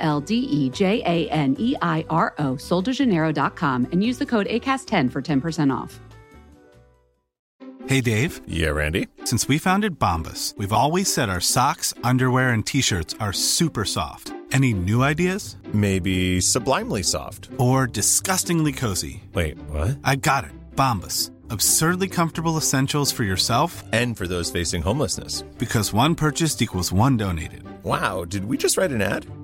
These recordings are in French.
L D E J A N E I R O, soldejaneiro.com, and use the code ACAST10 for 10% off. Hey, Dave. Yeah, Randy. Since we founded Bombus, we've always said our socks, underwear, and t shirts are super soft. Any new ideas? Maybe sublimely soft. Or disgustingly cozy? Wait, what? I got it. Bombus. Absurdly comfortable essentials for yourself and for those facing homelessness. Because one purchased equals one donated. Wow, did we just write an ad?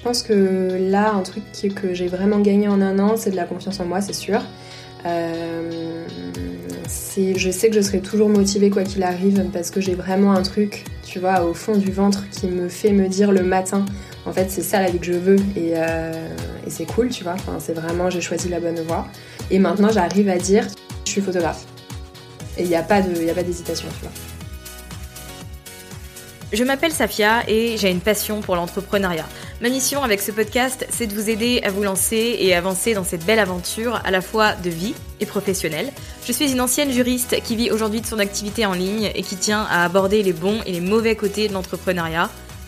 Je pense que là, un truc que j'ai vraiment gagné en un an, c'est de la confiance en moi, c'est sûr. Euh, je sais que je serai toujours motivée quoi qu'il arrive parce que j'ai vraiment un truc, tu vois, au fond du ventre qui me fait me dire le matin, en fait, c'est ça la vie que je veux et, euh, c'est cool, tu vois. C'est vraiment, j'ai choisi la bonne voie. Et maintenant, j'arrive à dire, je suis photographe. Et il n'y a pas d'hésitation, tu vois. Je m'appelle Safia et j'ai une passion pour l'entrepreneuriat. Ma mission avec ce podcast, c'est de vous aider à vous lancer et avancer dans cette belle aventure à la fois de vie et professionnelle. Je suis une ancienne juriste qui vit aujourd'hui de son activité en ligne et qui tient à aborder les bons et les mauvais côtés de l'entrepreneuriat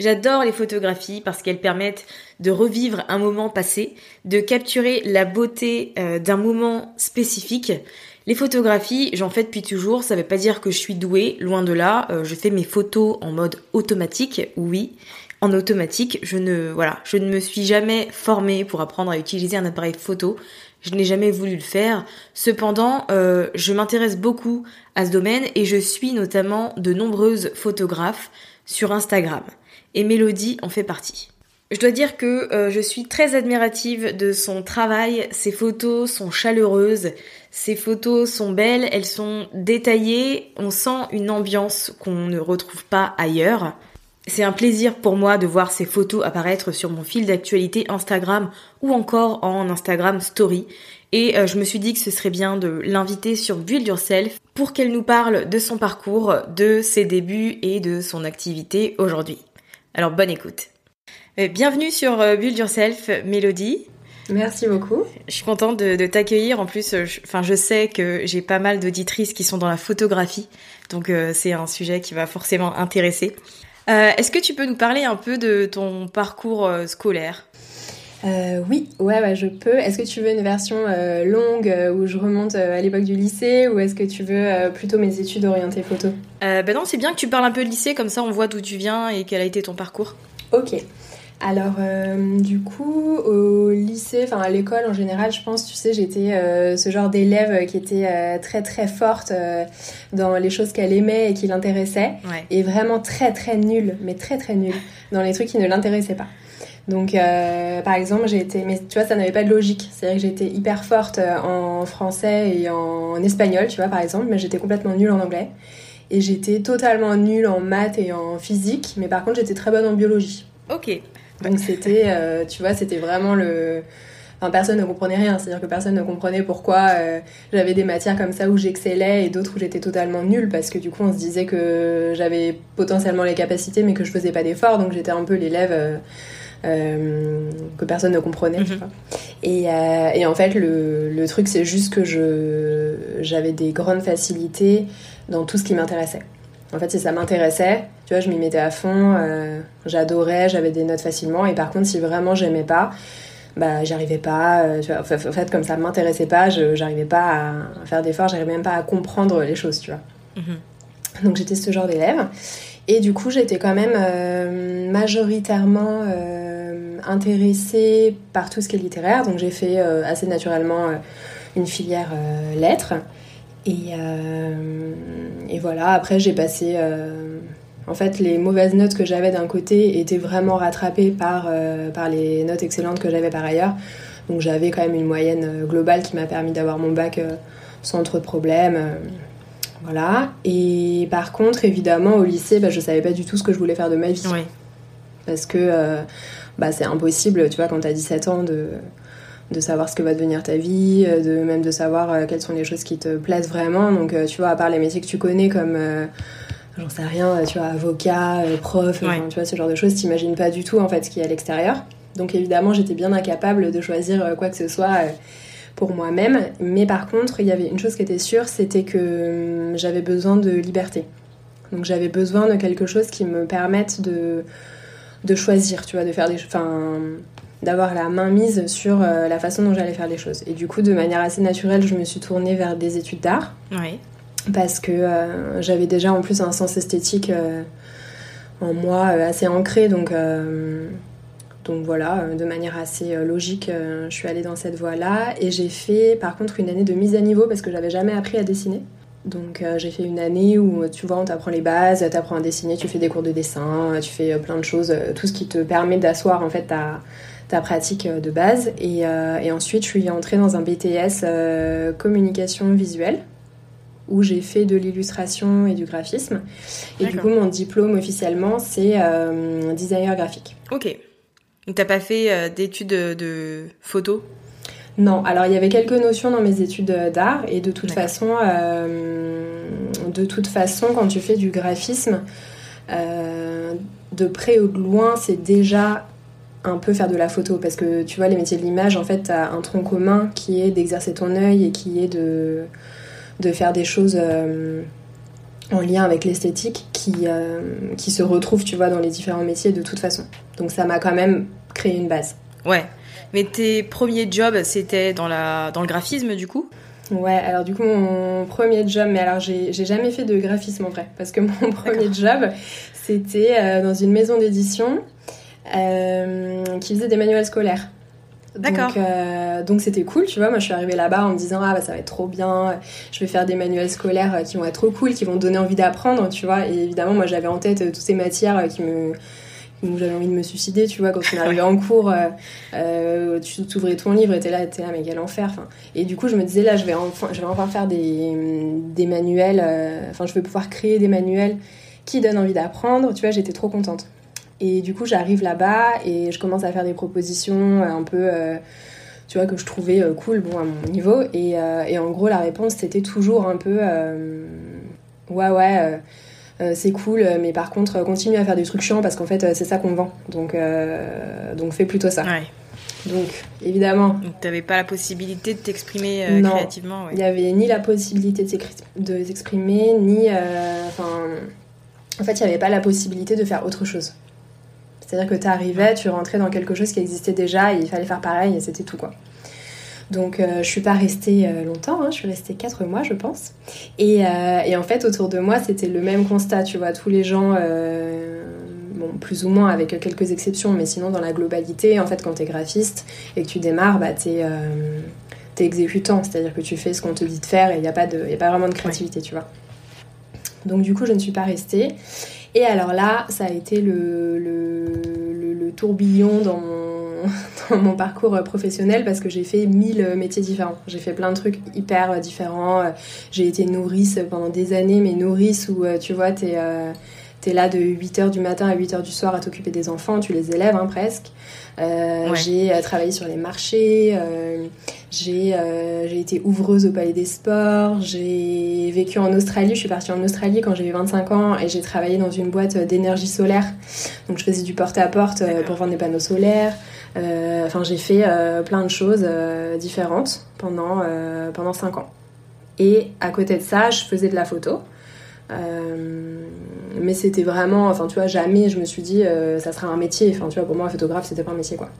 J'adore les photographies parce qu'elles permettent de revivre un moment passé, de capturer la beauté euh, d'un moment spécifique. Les photographies, j'en fais depuis toujours, ça veut pas dire que je suis douée, loin de là, Euh, je fais mes photos en mode automatique, oui. En automatique, je ne voilà, je ne me suis jamais formée pour apprendre à utiliser un appareil photo. Je n'ai jamais voulu le faire. Cependant, euh, je m'intéresse beaucoup à ce domaine et je suis notamment de nombreuses photographes sur Instagram et Mélodie en fait partie. Je dois dire que euh, je suis très admirative de son travail, ses photos sont chaleureuses, ses photos sont belles, elles sont détaillées, on sent une ambiance qu'on ne retrouve pas ailleurs. C'est un plaisir pour moi de voir ces photos apparaître sur mon fil d'actualité Instagram ou encore en Instagram Story. Et euh, je me suis dit que ce serait bien de l'inviter sur Build Yourself pour qu'elle nous parle de son parcours, de ses débuts et de son activité aujourd'hui. Alors bonne écoute. Euh, Bienvenue sur euh, Build Yourself, Mélodie. Merci beaucoup. Je suis contente de, de t'accueillir. En plus, euh, je, enfin, je sais que j'ai pas mal d'auditrices qui sont dans la photographie, donc euh, c'est un sujet qui va forcément intéresser. Euh, Est-ce que tu peux nous parler un peu de ton parcours scolaire? Euh, oui, ouais, ouais, je peux. Est-ce que tu veux une version euh, longue euh, où je remonte à l'époque du lycée ou est-ce que tu veux plutôt mes études orientées photo? Ben non, c'est bien que tu parles un peu de lycée, comme ça on voit d'où tu viens et quel a été ton parcours. Ok. Alors, du coup, au lycée, enfin à l'école en général, je pense, tu sais, j'étais ce genre d'élève qui était très très forte dans les choses qu'elle aimait et qui l'intéressaient, Ouais. et vraiment très très nulle, mais très très nulle dans les trucs qui ne l'intéressaient pas. Donc, euh, par exemple, j'ai été, mais tu vois, ça n'avait pas de logique. C'est-à-dire que j'étais hyper forte euh, en français et en espagnol, tu vois, par exemple, mais j'étais complètement nulle en anglais. Et j'étais totalement nulle en maths et en physique, mais par contre, j'étais très bonne en biologie. Ok. Donc c'était, euh, tu vois, c'était vraiment le, Enfin, personne ne comprenait rien, c'est-à-dire que personne ne comprenait pourquoi euh, j'avais des matières comme ça où j'excellais et d'autres où j'étais totalement nulle parce que du coup on se disait que j'avais potentiellement les capacités mais que je faisais pas d'efforts donc j'étais un peu l'élève euh, que personne ne comprenait. Mhm. tu vois. Et, euh, et en fait le, le truc c'est juste que je j'avais des grandes facilités dans tout ce qui m'intéressait. En fait si ça m'intéressait, tu vois je m'y mettais à fond, euh, j'adorais, j'avais des notes facilement et par contre si vraiment j'aimais pas bah j'arrivais pas tu vois, en fait- comme ça m'intéressait pas j'arrivais pas à, faire d'efforts j'arrivais même pas à comprendre les choses tu vois Mhm. donc j'étais ce genre d'élève et du coup j'étais quand même majoritairement intéressée par tout ce qui est littéraire donc j'ai fait euh, assez naturellement euh, une filière euh, lettres et, et voilà après j'ai passé en fait, les mauvaises notes que j'avais d'un côté étaient vraiment rattrapées par, euh, par les notes excellentes que j'avais par ailleurs. Donc j'avais quand même une moyenne globale qui m'a permis d'avoir mon bac euh, sans trop de problèmes. euh, voilà. Et par contre, évidemment, au lycée, bah, je savais pas du tout ce que je voulais faire de ma vie. Oui. Parce que bah, c'est impossible, tu vois, quand t'as 17 ans, de, de savoir ce que va devenir ta vie, euh, de même de savoir euh, quelles sont les choses qui te plaisent vraiment. Donc, euh, tu vois, à part les métiers que tu connais comme, j'en sais rien, tu vois, avocat, prof, Ouais. tu vois, ce genre de choses, t'imagines pas du tout, en fait, ce qu'il y a à l'extérieur. Donc, évidemment, j'étais bien incapable de choisir quoi que ce soit pour moi-même. Mais par contre, il y avait une chose qui était sûre, c'était que hum, j'avais besoin de liberté. Donc, j'avais besoin de quelque chose qui me permette de de choisir, tu vois, de faire des, enfin, d'avoir la main mise sur euh, la façon dont j'allais faire les choses. Et du coup, de manière assez naturelle, je me suis tournée vers des études d'art Oui. parce que euh, j'avais déjà en plus un sens esthétique euh, en moi assez ancré, donc. donc voilà, de manière assez logique, je suis allée dans cette voie-là. Et j'ai fait par contre une année de mise à niveau parce que j'avais jamais appris à dessiner. Donc euh, j'ai fait une année où tu vois on t'apprend les bases, t'apprends à dessiner, tu fais des cours de dessin, tu fais euh, plein de choses, euh, tout ce qui te permet d'asseoir en fait ta, ta pratique de base. Et, euh, et ensuite je suis entrée dans un BTS euh, communication visuelle où j'ai fait de l'illustration et du graphisme. Et du coup mon diplôme officiellement c'est designer graphique. Ok. Donc t'as pas fait d'études de, de photo? Non, alors il y avait quelques notions dans mes études euh, d'art et de toute façon, euh, de toute façon, quand tu fais du graphisme, euh, de près ou de loin, c'est déjà un peu faire de la photo parce que tu vois les métiers de l'image, en fait, t'as un tronc commun qui est d'exercer ton œil et qui est de de faire des choses euh, en lien avec l'esthétique qui qui se retrouvent, tu vois, dans les différents métiers de toute façon. Donc ça m'a quand même créé une base. Ouais. Mais tes premiers jobs, c'était dans, la... dans le graphisme, du coup? Ouais, alors du coup, mon premier job, mais alors j'ai jamais fait de graphisme en vrai, parce que mon premier job, c'était euh, dans une maison d'édition euh, qui faisait des manuels scolaires. D'accord. Donc, euh, donc c'était cool, tu vois. Moi, je suis arrivée là-bas en me disant ah bah ça va être trop bien. Je vais faire des manuels scolaires qui vont être trop cool, qui vont donner envie d'apprendre, tu vois. Et évidemment, moi, j'avais en tête toutes ces matières qui me où j'avais envie de me suicider, tu vois, quand on arrivait en cours, euh, euh, tu t'ouvrais ton livre et t'es là, t'es là, mais quel enfer. Enfin, et du coup, je me disais, là, je vais enfin, je vais enfin faire des, des manuels, euh, enfin, je vais pouvoir créer des manuels qui donnent envie d'apprendre, tu vois, j'étais trop contente. Et du coup, j'arrive là-bas et je commence à faire des propositions euh, un peu, euh, tu vois, que je trouvais cool, bon, à mon niveau. Et, et en gros, la réponse, c'était toujours un peu, ouais, ouais. C'est cool, euh, mais par contre, euh, continue à faire des trucs chiants parce qu'en fait, euh, c'est ça qu'on vend. Donc, euh, donc fais plutôt ça. Ouais. Donc, évidemment, Donc t'avais pas la possibilité de t'exprimer euh, créativement, il n'y avait ni la possibilité de s'exprimer, ni. euh, en fait, il n'y avait pas la possibilité de faire autre chose. C'est-à-dire que tu arrivais, tu rentrais dans quelque chose qui existait déjà et il fallait faire pareil et c'était tout, quoi. Donc, euh, je suis pas restée euh, longtemps, hein, je suis restée 4 mois, je pense. Et, euh, et en fait, autour de moi, c'était le même constat, tu vois. Tous les gens, bon, plus ou moins avec quelques exceptions, mais sinon, dans la globalité, en fait, quand t'es graphiste et que tu démarres, bah, t'es. euh, exécutant, c'est-à-dire que tu fais ce qu'on te dit de faire et il n'y a, pas de- y a pas vraiment de créativité, tu vois. Donc du coup, je ne suis pas restée. Et alors là, ça a été le, le, le- le tourbillon dans mon, dans mon parcours professionnel parce que j'ai fait mille métiers différents. J'ai fait plein de trucs hyper différents. J'ai été nourrice pendant des années, mais nourrice où, euh, tu vois, t'es... euh, T'es là de 8h du matin à 8h du soir à t'occuper des enfants, tu les élèves hein, presque. Euh, j'ai euh, travaillé sur les marchés, euh, j'ai été ouvreuse au Palais des Sports, j'ai vécu en Australie, je suis partie en Australie quand eu 25 ans et j'ai travaillé dans une boîte d'énergie solaire. Donc je faisais du porte-à-porte pour vendre des panneaux solaires. Enfin j'ai fait plein de choses différentes pendant, pendant 5 ans. Et à côté de ça, je faisais de la photo. mais c'était vraiment, enfin tu vois, jamais je me suis dit ça sera un métier. Enfin tu vois, pour moi, photographe, c'était pas un métier quoi.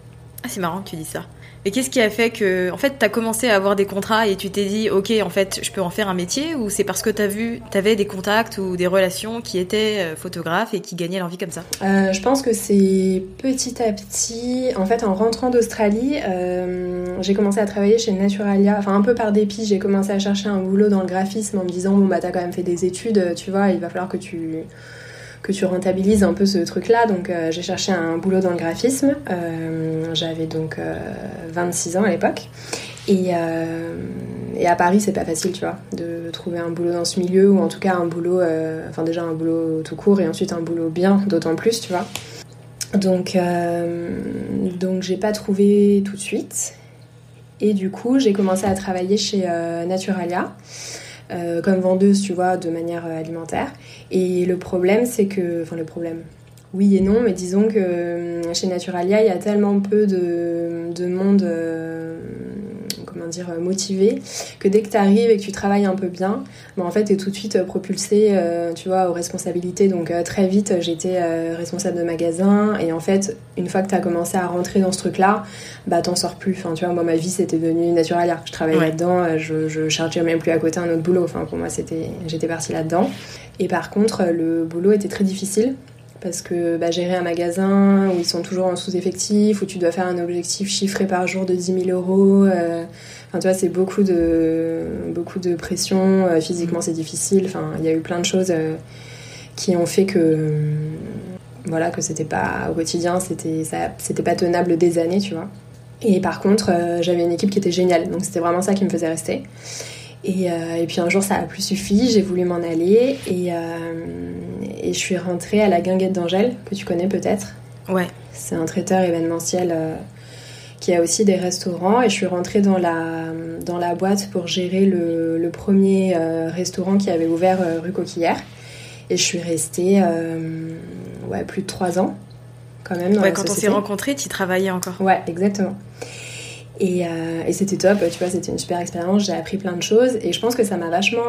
Ah, c'est marrant que tu dis ça. Et qu'est-ce qui a fait que, en fait, t'as commencé à avoir des contrats et tu t'es dit, ok, en fait, je peux en faire un métier ou c'est parce que t'as vu, t'avais des contacts ou des relations qui étaient euh, photographes et qui gagnaient leur vie comme ça? Euh, Je pense que c'est petit à petit. En fait, en rentrant d'Australie, euh, j'ai commencé à travailler chez Naturalia. Enfin, un peu par dépit, j'ai commencé à chercher un boulot dans le graphisme en me disant, bon, bah, t'as quand même fait des études, tu vois, il va falloir que tu que tu rentabilises un peu ce truc-là. Donc euh, j'ai cherché un boulot dans le graphisme. Euh, j'avais donc 26 euh, ans à l'époque. Et, et, à Paris, c'est pas facile, tu vois, de trouver un boulot dans ce milieu, ou en tout cas un boulot, enfin déjà un boulot tout court, et ensuite un boulot bien, d'autant plus, tu vois. Donc, donc j'ai pas trouvé tout de suite. Et du coup, j'ai commencé à travailler chez Naturalia. Euh, comme vendeuse, tu vois, de manière euh, alimentaire. Et le problème, c'est que. Enfin, le problème. Oui et non, mais disons que euh, chez Naturalia, il y a tellement peu de, de monde comment dire, motivé, que dès que tu arrives et que tu travailles un peu bien, bah, en fait, tu es tout de suite propulsé, euh, tu vois, aux responsabilités. Donc euh, très vite, j'étais euh, responsable de magasin et en fait, une fois que tu as commencé à rentrer dans ce truc-là, bah t'en sors plus. Enfin, tu vois, moi, ma vie, c'était devenu naturel. Je travaillais là-dedans, je, je chargeais même plus à côté un autre boulot. Enfin, pour moi, c'était, j'étais partie là-dedans. Et par contre, le boulot était très difficile parce que bah, gérer un magasin où ils sont toujours en sous-effectif, où tu dois faire un objectif chiffré par jour de 10 000 euros, euh, enfin tu vois, c'est beaucoup de, beaucoup de pression, euh, physiquement c'est difficile, enfin il y a eu plein de choses euh, qui ont fait que, voilà, que c'était pas au quotidien, c'était, c'était pas tenable des années, tu vois. Et par contre, j'avais une équipe qui était géniale, donc c'était vraiment ça qui me faisait rester. Et, et, puis un jour, ça a plus suffi, j'ai voulu m'en aller et, et je suis rentrée à la Guinguette d'Angèle, que tu connais peut-être. Ouais. C'est un traiteur événementiel euh, qui a aussi des restaurants. Et je suis rentrée dans la, dans la boîte pour gérer le, le premier euh, restaurant qui avait ouvert euh, rue Coquillère. Et je suis restée ouais, plus de trois ans, quand même. Dans ouais, quand on s'est rencontrés, tu travaillais encore. Ouais, exactement. Et, et c'était top, tu vois, c'était une super expérience, j'ai appris plein de choses et je pense que ça m'a vachement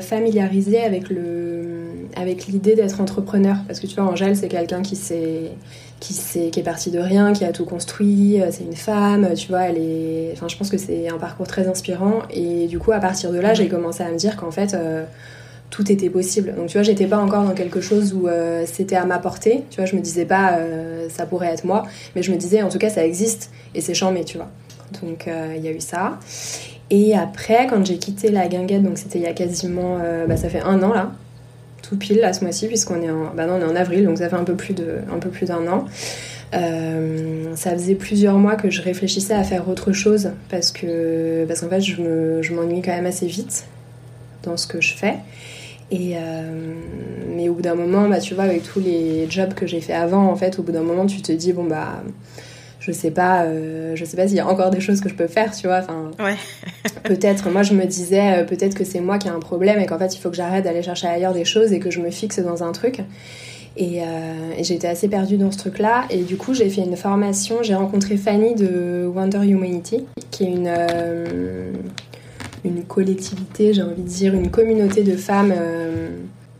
familiarisée avec le, avec l'idée d'être entrepreneur. Parce que tu vois, Angèle, c'est quelqu'un qui s'est qui, qui est parti de rien, qui a tout construit, euh, c'est une femme, tu vois, elle est... Enfin, je pense que c'est un parcours très inspirant. Et du coup, à partir de là, j'ai commencé à me dire qu'en fait, euh, tout était possible. Donc, tu vois, j'étais pas encore dans quelque chose où euh, c'était à ma portée. Tu vois, je me disais pas, ça pourrait être moi. Mais je me disais, en tout cas, ça existe. Et c'est chambé, tu vois. Donc, il y a eu ça. Et après, quand j'ai quitté la guinguette, donc c'était il y a quasiment... bah, ça fait un an, là tout pile là ce mois-ci puisqu'on est en bah est en avril donc ça fait un peu plus d'un an. Euh, ça faisait plusieurs mois que je réfléchissais à faire autre chose parce que parce qu'en fait je, me, m'ennuie quand même assez vite dans ce que je fais. Et euh, mais au bout d'un moment, bah, tu vois, avec tous les jobs que j'ai fait avant, en fait, au bout d'un moment, tu te dis bon bah je sais pas, euh, je sais pas s'il y a encore des choses que je peux faire, tu vois. Enfin, ouais. peut-être, moi je me disais, euh, peut-être que c'est moi qui ai un problème et qu'en fait il faut que j'arrête d'aller chercher ailleurs des choses et que je me fixe dans un truc. Et, euh, et j'étais assez perdue dans ce truc-là. Et du coup, j'ai fait une formation. J'ai rencontré Fanny de Wonder Humanity, qui est une, une collectivité, j'ai envie de dire, une communauté de femmes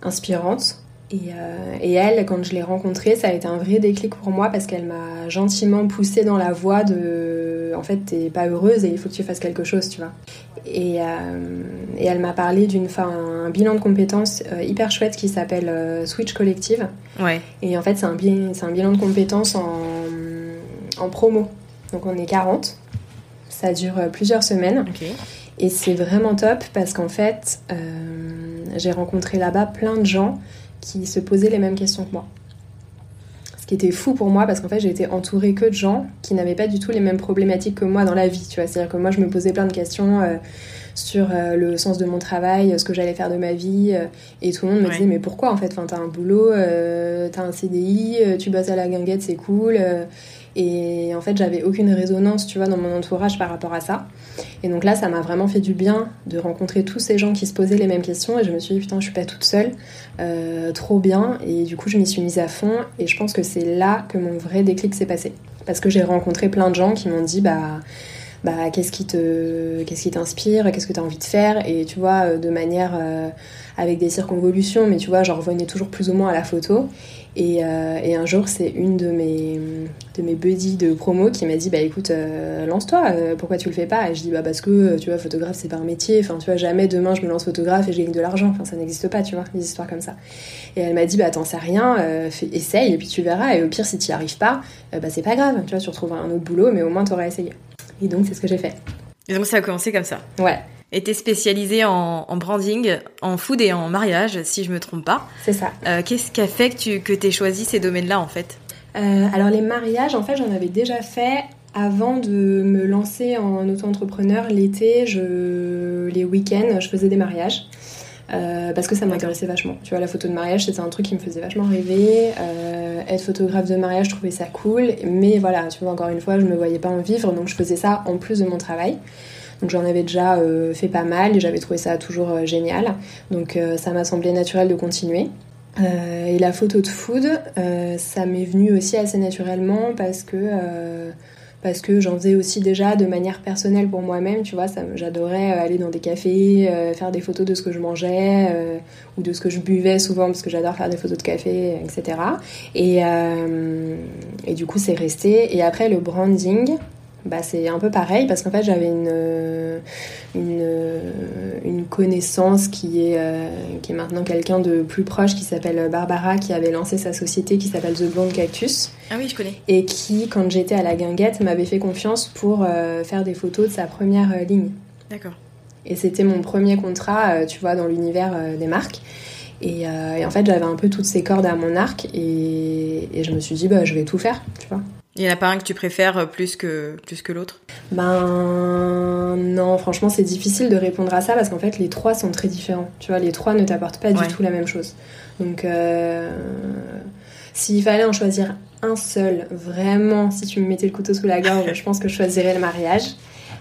inspirantes euh, et, elle, quand je l'ai rencontrée, ça a été un vrai déclic pour moi parce qu'elle m'a gentiment poussée dans la voie de en fait, t'es pas heureuse et il faut que tu fasses quelque chose, tu vois. Et, euh, et elle m'a parlé d'une un bilan de compétences euh, hyper chouette qui s'appelle Switch Collective. Ouais. Et en fait, c'est un, un bilan de compétences en, en promo. Donc on est 40. Ça dure plusieurs semaines. Et c'est vraiment top parce qu'en fait, j'ai rencontré là-bas plein de gens qui se posaient les mêmes questions que moi. Ce qui était fou pour moi parce qu'en fait j'ai été entourée que de gens qui n'avaient pas du tout les mêmes problématiques que moi dans la vie, tu vois. C'est-à-dire que moi je me posais plein de questions euh, sur le sens de mon travail, ce que j'allais faire de ma vie. et tout le monde me disait, mais pourquoi en fait? Enfin, T'as un boulot, t'as un CDI, tu bosses à la guinguette, c'est cool. Et en fait, j'avais aucune résonance, tu vois, dans mon entourage par rapport à ça. Et donc là, ça m'a vraiment fait du bien de rencontrer tous ces gens qui se posaient les mêmes questions. Et je me suis dit, putain, je suis pas toute seule. Euh, trop bien. Et du coup, je m'y suis mise à fond. Et je pense que c'est là que mon vrai déclic s'est passé. Parce que j'ai rencontré plein de gens qui m'ont dit, bah bah, qu'est-ce qui te qu'est-ce qui t'inspire? Qu'est-ce que tu as envie de faire? Et tu vois euh, de manière euh, avec des circonvolutions mais tu vois j'en revenais toujours plus ou moins à la photo. Et, euh, et un jour c'est une de mes de mes buddies de promo qui m'a dit bah écoute lance-toi pourquoi tu le fais pas? Et je dis bah parce que tu vois photographe c'est pas un métier. Enfin tu vois jamais demain je me lance photographe et je gagne de l'argent. Enfin ça n'existe pas tu vois des histoires comme ça. Et elle m'a dit bah t'en sais rien essaye et puis tu verras. Et au pire si tu y arrives pas bah c'est pas grave. Tu vois tu retrouveras un autre boulot mais au moins t'auras essayé. Et donc, c'est ce que j'ai fait. Et donc, ça a commencé comme ça. Ouais. Et t'es spécialisée en, branding, en food et en mariage, si je me trompe pas. C'est ça. Euh, qu'est-ce qui a fait que tu que aies choisi ces domaines-là, en fait? Euh, Alors, les mariages, en fait, j'en avais déjà fait avant de me lancer en auto-entrepreneur. L'été, je... les week-ends, je faisais des mariages. Euh, parce que ça m'intéressait vachement. Tu vois, la photo de mariage, c'était un truc qui me faisait vachement rêver. Euh, être photographe de mariage, je trouvais ça cool. Mais voilà, tu vois, encore une fois, je me voyais pas en vivre, donc je faisais ça en plus de mon travail. Donc j'en avais déjà euh, fait pas mal et j'avais trouvé ça toujours génial. Donc ça m'a semblé naturel de continuer. et la photo de food, ça m'est venu aussi assez naturellement parce que parce que j'en faisais aussi déjà de manière personnelle pour moi-même, tu vois, j'adorais euh, aller dans des cafés, euh, faire des photos de ce que je mangeais euh, ou de ce que je buvais souvent parce que j'adore faire des photos de café, etc. Et, et du coup c'est resté. Et après le branding, bah, c'est un peu pareil parce qu'en fait j'avais une, une, une, connaissance qui est, euh, qui est maintenant quelqu'un de plus proche qui s'appelle Barbara qui avait lancé sa société qui s'appelle The Blonde Cactus. Ah oui, je connais. Et qui, quand j'étais à la guinguette, m'avait fait confiance pour euh, faire des photos de sa première euh, ligne. D'accord. Et c'était mon premier contrat, tu vois, dans l'univers des marques. Et, et, en fait, j'avais un peu toutes ces cordes à mon arc et, et je me suis dit, bah, je vais tout faire, tu vois. Il n'y en a pas un que tu préfères plus que, plus que l'autre? Ben non, franchement c'est difficile de répondre à ça parce qu'en fait les trois sont très différents. Tu vois, les trois ne t'apportent pas du tout la même chose. Donc euh, s'il fallait en choisir un seul, vraiment, si tu me mettais le couteau sous la gorge, je pense que je choisirais le mariage.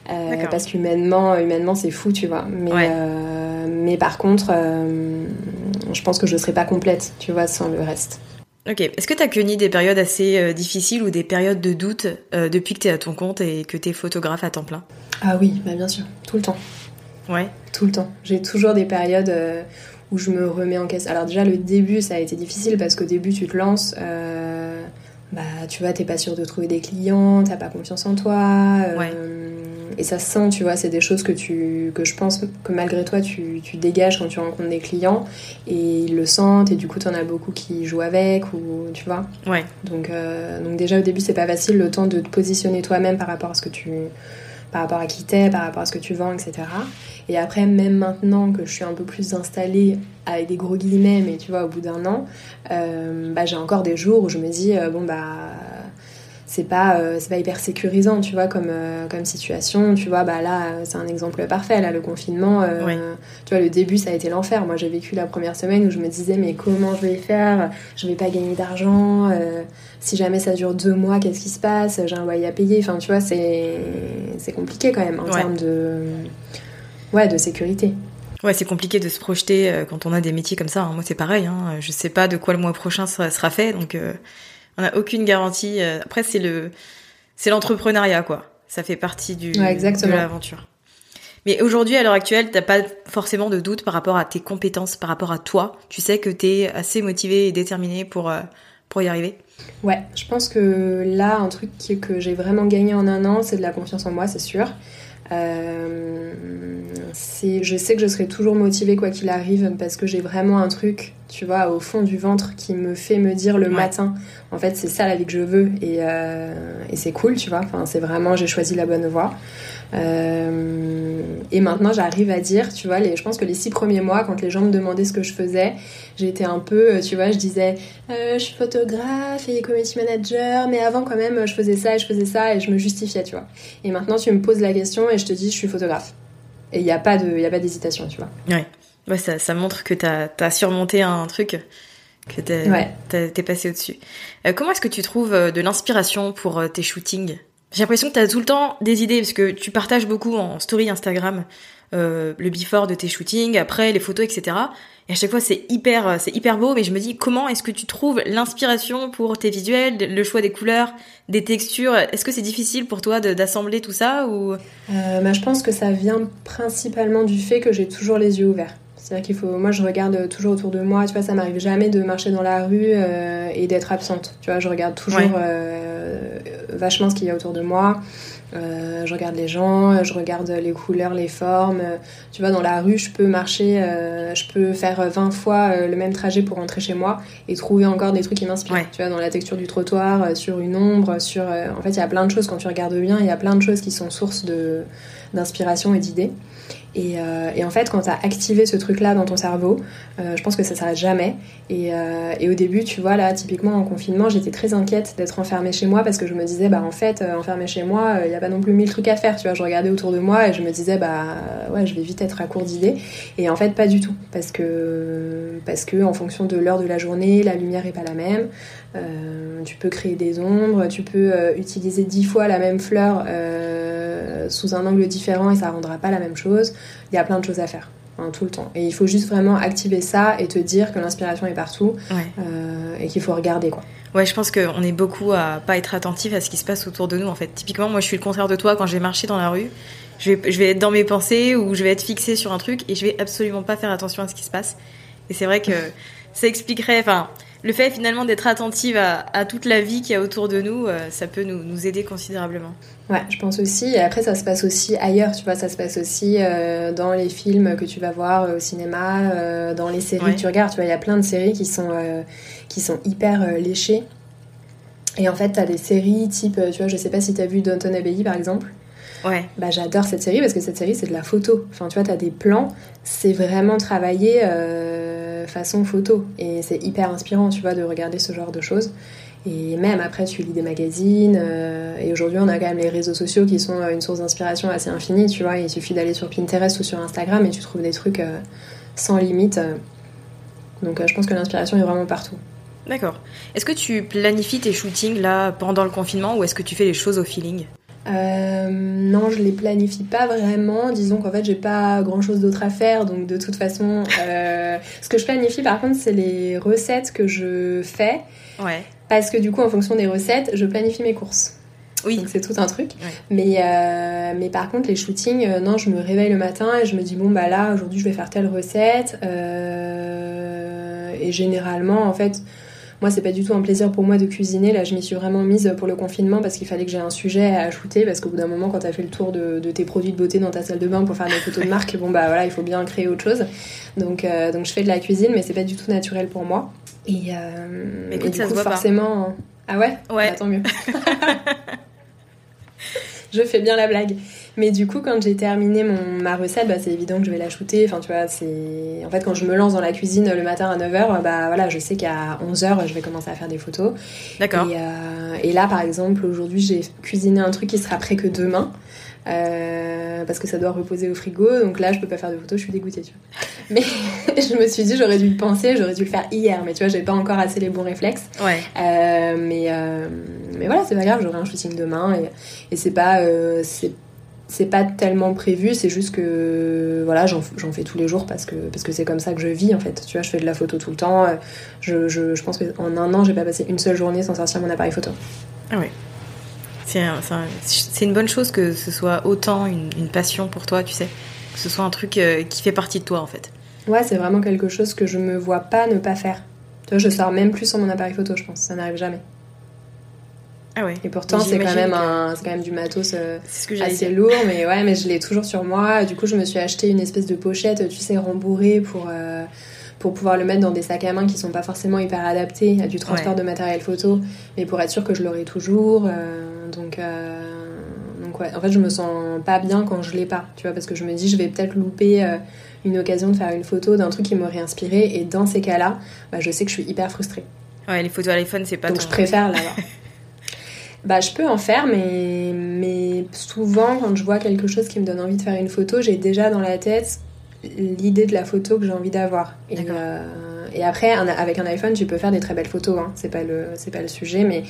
Euh, parce qu'humainement, humainement, c'est fou, tu vois. Mais, euh, mais par contre, je pense que je ne serais pas complète, tu vois, sans le reste. Ok. Est-ce que tu as connu des périodes assez euh, difficiles ou des périodes de doute euh, depuis que tu es à ton compte et que tu es photographe à temps plein? Ah oui, bah bien sûr, tout le temps. Ouais. Tout le temps. J'ai toujours des périodes euh, où je me remets en question. Alors déjà, le début, ça a été difficile parce qu'au début, tu te lances bah tu vois t'es pas sûr de trouver des clients t'as pas confiance en toi euh, et ça se sent tu vois c'est des choses que tu que je pense que malgré toi tu, tu dégages quand tu rencontres des clients et ils le sentent et du coup t'en as beaucoup qui jouent avec ou tu vois. Ouais. Donc euh, donc déjà au début c'est pas facile le temps de te positionner toi-même par rapport à ce que tu par rapport à qui t'es, par rapport à ce que tu vends, etc. Et après, même maintenant que je suis un peu plus installée, avec des gros guillemets, mais tu vois, au bout d'un an, euh, bah, j'ai encore des jours où je me dis, euh, bon, bah c'est pas euh, c'est pas hyper sécurisant tu vois comme euh, comme situation tu vois bah là c'est un exemple parfait là le confinement euh, tu vois le début ça a été l'enfer moi j'ai vécu la première semaine où je me disais mais comment je vais faire? Je vais pas gagner d'argent si jamais ça dure deux mois qu'est-ce qui se passe? J'ai un loyer à payer enfin tu vois c'est c'est compliqué quand même en termes de ouais de sécurité Ouais, c'est compliqué de se projeter quand on a des métiers comme ça. Hein. Moi, c'est pareil. Hein. Je sais pas de quoi le mois prochain sera, sera fait, donc on n'a aucune garantie. Euh, après, c'est le, c'est l'entrepreneuriat, quoi. Ça fait partie du, de l'aventure. Mais aujourd'hui, à l'heure actuelle, t'as pas forcément de doute par rapport à tes compétences, par rapport à toi. Tu sais que t'es assez motivé et déterminé pour, euh, pour y arriver. Ouais, je pense que là, un truc que j'ai vraiment gagné en un an, c'est de la confiance en moi, c'est sûr. Euh, je sais que je serai toujours motivée quoi qu'il arrive parce que j'ai vraiment un truc, tu vois, au fond du ventre qui me fait me dire le matin, en fait, c'est ça la vie que je veux et, euh, et c'est cool, tu vois. Enfin, c'est vraiment, j'ai choisi la bonne voie. Euh, et maintenant, j'arrive à dire, tu vois, les, je pense que les six premiers mois, quand les gens me demandaient ce que je faisais, j'étais un peu, euh, tu vois, je disais, euh, je suis photographe et community manager, mais avant quand même, je faisais ça et je faisais ça et je me justifiais, tu vois. Et maintenant, tu me poses la question et je te dis, je suis photographe. Et il n'y a pas d'hésitation, tu vois. Ouais. ouais ça, ça montre que tu as, surmonté un truc, que tu ouais. es passé au-dessus. Euh, comment est-ce que tu trouves de l'inspiration pour tes shootings? J'ai l'impression que tu as tout le temps des idées, parce que tu partages beaucoup en story Instagram le before de tes shootings, après les photos, etc. Et à chaque fois, c'est hyper, euh, c'est hyper beau, mais je me dis, comment est-ce que tu trouves l'inspiration pour tes visuels, le choix des couleurs, des textures? Est-ce que c'est difficile pour toi d'assembler tout ça ou? Euh, bah, Je pense que ça vient principalement du fait que j'ai toujours les yeux ouverts. C'est-à-dire qu'il faut, moi, je regarde toujours autour de moi. Tu vois, ça m'arrive jamais de marcher dans la rue euh, et d'être absente. Tu vois, je regarde toujours vachement ce qu'il y a autour de moi. Euh, je regarde les gens, je regarde les couleurs, les formes. Tu vois, dans la rue, je peux marcher, euh, je peux faire 20 fois euh, le même trajet pour rentrer chez moi et trouver encore des trucs qui m'inspirent. Tu vois, dans la texture du trottoir, sur une ombre, sur. en fait, il y a plein de choses quand tu regardes bien, il y a plein de choses qui sont source d'inspiration et d'idées. Euh, et, en fait, quand tu as activé ce truc-là dans ton cerveau, euh, je pense que ça s'arrête jamais. Euh, et, au début, tu vois, là, typiquement en confinement, j'étais très inquiète d'être enfermée chez moi parce que je me disais, bah en fait, enfermée chez moi, il n'y a pas non plus mille trucs à faire. Tu vois, je regardais autour de moi et je me disais, bah ouais, je vais vite être à court d'idées. Et en fait, pas du tout. Parce que, parce que en fonction de l'heure de la journée, la lumière est pas la même. Tu peux créer des ombres, tu peux utiliser dix fois la même fleur sous un angle différent et ça rendra pas la même chose. Il y a plein de choses à faire. Hein, tout le temps. Et il faut juste vraiment activer ça et te dire que l'inspiration est partout euh, et qu'il faut regarder quoi. Ouais, je pense qu'on est beaucoup à pas être attentif à ce qui se passe autour de nous en fait. Typiquement, moi je suis le contraire de toi quand je vais marcher dans la rue. Je vais, je vais être dans mes pensées ou je vais être fixée sur un truc et je vais absolument pas faire attention à ce qui se passe. Et c'est vrai que ça expliquerait, enfin, le fait finalement d'être attentive à, toute la vie qui y a autour de nous, euh, ça peut nous, nous, aider considérablement. Ouais, je pense aussi. Et après, ça se passe aussi ailleurs, tu vois, ça se passe aussi euh, dans les films que tu vas voir euh, au cinéma, dans les séries que tu regardes. Tu vois, il y a plein de séries qui sont, qui sont hyper léchées. Et en fait, tu as des séries type, tu vois, je sais pas si tu as vu Downton Abbey par exemple. Ouais. Bah, j'adore cette série parce que cette série, c'est de la photo. Enfin, tu vois, tu as des plans, c'est vraiment travaillé façon photo. Et c'est hyper inspirant, tu vois, de regarder ce genre de choses. Et même après, tu lis des magazines. Euh, et aujourd'hui, on a quand même les réseaux sociaux qui sont euh, une source d'inspiration assez infinie, tu vois. Il suffit d'aller sur Pinterest ou sur Instagram et tu trouves des trucs euh, sans limite. Donc je pense que l'inspiration est vraiment partout. D'accord. Est-ce que tu planifies tes shootings là pendant le confinement ou est-ce que tu fais les choses au feeling? Euh, non, je les planifie pas vraiment. Disons qu'en fait, j'ai pas grand chose d'autre à faire, donc de toute façon, euh, ce que je planifie par contre, c'est les recettes que je fais. Ouais. Parce que du coup, en fonction des recettes, je planifie mes courses. Oui. Donc c'est tout un truc. Mais, euh, mais par contre, les shootings, non, je me réveille le matin et je me dis, bon, bah là, aujourd'hui, je vais faire telle recette. et généralement, en fait, moi, c'est pas du tout un plaisir pour moi de cuisiner. Là, je m'y suis vraiment mise pour le confinement parce qu'il fallait que j'ai un sujet à shooter. Parce qu'au bout d'un moment, quand t'as fait le tour de, tes produits de beauté dans ta salle de bain pour faire des photos de marque, bon, bah voilà, il faut bien créer autre chose. Donc, euh, donc je fais de la cuisine, mais c'est pas du tout naturel pour moi. Et, euh, écoute, ça se voit forcément. Ah ouais? Ouais. Bah, tant mieux. je fais bien la blague. Mais du coup, quand j'ai terminé mon, ma recette, bah, c'est évident que je vais la shooter. Enfin, tu vois, c'est. En fait, quand je me lance dans la cuisine le matin à 9h, bah voilà, je sais qu'à 11h, je vais commencer à faire des photos. D'accord. Et, euh, et, là, par exemple, aujourd'hui, j'ai cuisiné un truc qui sera prêt que demain. Euh, parce que ça doit reposer au frigo, donc là je peux pas faire de photos, je suis dégoûtée, tu vois. Mais je me suis dit j'aurais dû le penser, j'aurais dû le faire hier, mais tu vois j'ai pas encore assez les bons réflexes. Ouais. Euh, mais euh, mais voilà c'est pas grave, j'aurai un shooting demain et, et c'est pas c'est c'est pas tellement prévu, c'est juste que voilà, j'en fais tous les jours parce que parce que c'est comme ça que je vis en fait. Tu vois, je fais de la photo tout le temps. Je, je, je pense qu'en un an, j'ai pas passé une seule journée sans sortir mon appareil photo. Ah oui. C'est une bonne chose que ce soit autant une, une, passion pour toi, tu sais. Que ce soit un truc euh, qui fait partie de toi en fait. Ouais, c'est vraiment quelque chose que je me vois pas ne pas faire. Tu vois, je sors même plus sans mon appareil photo, je pense. Ça n'arrive jamais. Ah ouais. Et pourtant, c'est quand, même un, quand même du matos euh, assez lourd, mais ouais, mais je l'ai toujours sur moi. Du coup, je me suis acheté une espèce de pochette, tu sais, rembourrée pour, euh, pour pouvoir le mettre dans des sacs à main qui sont pas forcément hyper adaptés à du transport de matériel photo, mais pour être sûr que je l'aurai toujours. Euh, donc, donc ouais, en fait, je me sens pas bien quand je l'ai pas, tu vois, parce que je me dis, je vais peut-être louper une occasion de faire une photo d'un truc qui m'aurait inspiré, et dans ces cas-là, bah, je sais que je suis hyper frustrée. Ouais, les photos à l'iPhone, c'est pas Donc je préfère l'avoir. Bah, je peux en faire, mais Mais souvent, quand je vois quelque chose qui me donne envie de faire une photo, j'ai déjà dans la tête l'idée de la photo que j'ai envie d'avoir. Et, euh, et, après, avec un iPhone, tu peux faire des très belles photos. Hein. C'est pas le, c'est pas le sujet, mais,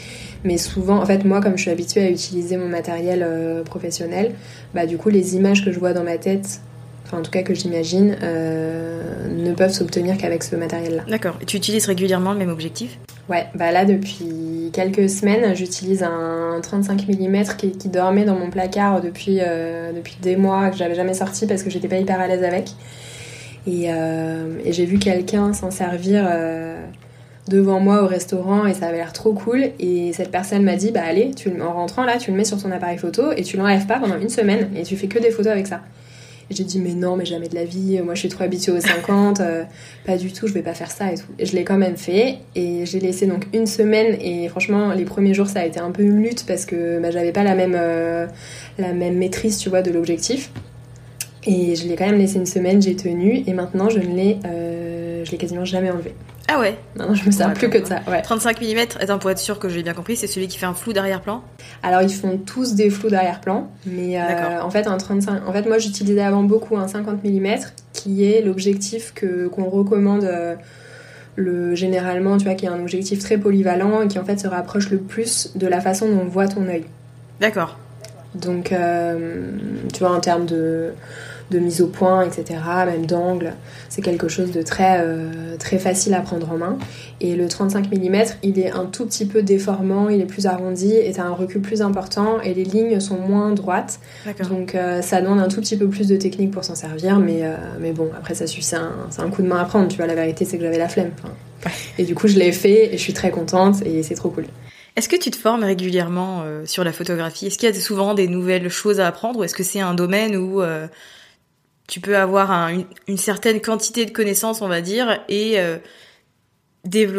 mais souvent, en fait, moi, comme je suis habituée à utiliser mon matériel euh, professionnel, bah du coup, les images que je vois dans ma tête enfin en tout cas que j'imagine, euh, ne peuvent s'obtenir qu'avec ce matériel-là. D'accord. Et tu utilises régulièrement le même objectif? Ouais, bah là depuis quelques semaines, j'utilise un 35 mm qui, dormait dans mon placard depuis, euh, depuis des mois, que j'avais jamais sorti parce que j'étais pas hyper à l'aise avec. Et, euh, j'ai vu quelqu'un s'en servir devant moi au restaurant et ça avait l'air trop cool. Et cette personne m'a dit, bah allez, tu, en rentrant là, tu le mets sur ton appareil photo et tu l'enlèves pas pendant une semaine et tu fais que des photos avec ça. J'ai dit, mais non, mais jamais de la vie, moi je suis trop habituée aux 50, euh, pas du tout, je vais pas faire ça et tout. Et je l'ai quand même fait et j'ai laissé donc une semaine et franchement, les premiers jours ça a été un peu une lutte parce que bah, j'avais pas la même, euh, la même maîtrise, tu vois, de l'objectif. Et je l'ai quand même laissé une semaine, j'ai tenu et maintenant je ne l'ai, euh, je l'ai quasiment jamais enlevé. Ah ouais Non, je me sers plus que de ça. Ouais. 35 mm, attends, pour être sûr que j'ai bien compris, c'est celui qui fait un flou d'arrière-plan Alors, ils font tous des flous d'arrière-plan, mais euh, en fait, un 35... En fait, moi, j'utilisais avant beaucoup un 50 mm, qui est l'objectif que qu'on recommande euh, le, généralement, tu vois, qui est un objectif très polyvalent et qui, en fait, se rapproche le plus de la façon dont on voit ton œil. D'accord. Donc, euh, tu vois, en termes de de mise au point, etc., même d'angle. C'est quelque chose de très, euh, très facile à prendre en main. Et le 35 mm, il est un tout petit peu déformant, il est plus arrondi et tu as un recul plus important et les lignes sont moins droites. Donc euh, ça demande un tout petit peu plus de technique pour s'en servir, mais, euh, mais bon, après ça suffit, c'est un, un, coup de main à prendre. Tu vois, la vérité, c'est que j'avais la flemme. Et du coup, je l'ai fait et je suis très contente et c'est trop cool. Est-ce que tu te formes régulièrement sur la photographie? Est-ce qu'il y a souvent des nouvelles choses à apprendre ou est-ce que c'est un domaine où tu peux avoir une, certaine quantité de connaissances, on va dire, et euh,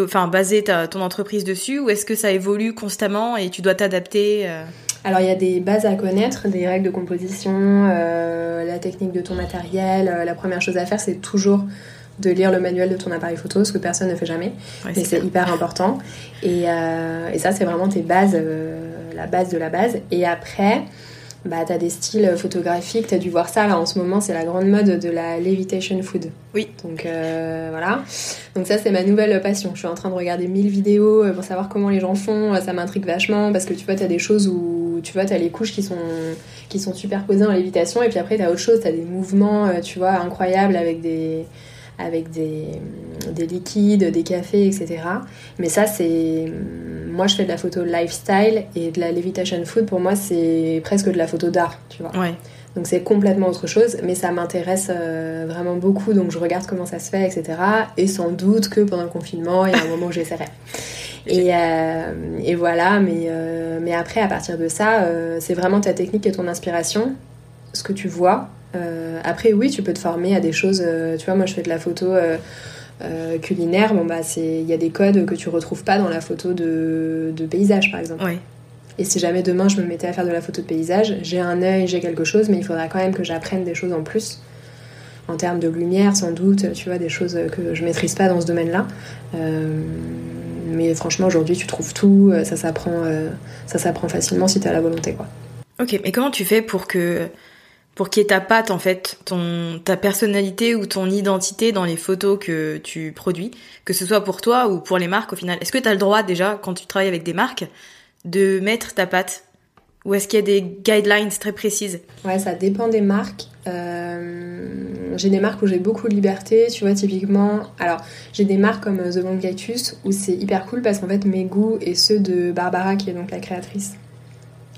enfin baser ta, ton entreprise dessus, ou est-ce que ça évolue constamment et tu dois t'adapter euh? Alors il y a des bases à connaître, des règles de composition, euh, la technique de ton matériel. la première chose à faire, c'est toujours de lire le manuel de ton appareil photo, ce que personne ne fait jamais. mais c'est hyper important. Et, et ça, c'est vraiment tes bases, la base de la base. Et après, bah, tu as des styles photographiques, tu as dû voir ça là en ce moment, c'est la grande mode de la levitation food. Oui. Donc euh, voilà. Donc ça c'est ma nouvelle passion. Je suis en train de regarder 1000 vidéos euh, pour savoir comment les gens font, ça m'intrigue vachement parce que tu vois, tu as des choses où tu vois, tu as les couches qui sont qui sont superposées en lévitation et puis après tu as autre chose, tu as des mouvements, euh, tu vois, incroyables avec des avec des, des, liquides, des cafés, etc. Mais ça, c'est. Moi, je fais de la photo lifestyle et de la levitation food, pour moi, c'est presque de la photo d'art, tu vois. Ouais. Donc, c'est complètement autre chose, mais ça m'intéresse euh, vraiment beaucoup, donc je regarde comment ça se fait, etc. Et sans doute que pendant le confinement, il y a un moment où j'essaierai. Et, euh, et, voilà, mais, euh, mais après, à partir de ça, c'est vraiment ta technique et ton inspiration, ce que tu vois, euh, après, oui, tu peux te former à des choses. Euh, tu vois, moi, je fais de la photo euh, culinaire. Bon, bah, il y a des codes que tu retrouves pas dans la photo de, de paysage, par exemple. Et si jamais demain je me mettais à faire de la photo de paysage, j'ai un œil, j'ai quelque chose, mais il faudra quand même que j'apprenne des choses en plus. En termes de lumière, sans doute, tu vois, des choses que je maîtrise pas dans ce domaine-là. mais franchement, aujourd'hui, tu trouves tout, ça s'apprend, ça s'apprend facilement si tu as la volonté, quoi. Ok, mais comment tu fais pour que pour qu'il y ait ta patte en fait, ton ta personnalité ou ton identité dans les photos que tu produis, que ce soit pour toi ou pour les marques au final. Est-ce que tu as le droit déjà quand tu travailles avec des marques de mettre ta patte? Ou est-ce qu'il y a des guidelines très précises? Ouais, ça dépend des marques. Euh, j'ai des marques où j'ai beaucoup de liberté, tu vois, typiquement. Alors, j'ai des marques comme The Long où c'est hyper cool parce qu'en fait, mes goûts et ceux de Barbara, qui est donc la créatrice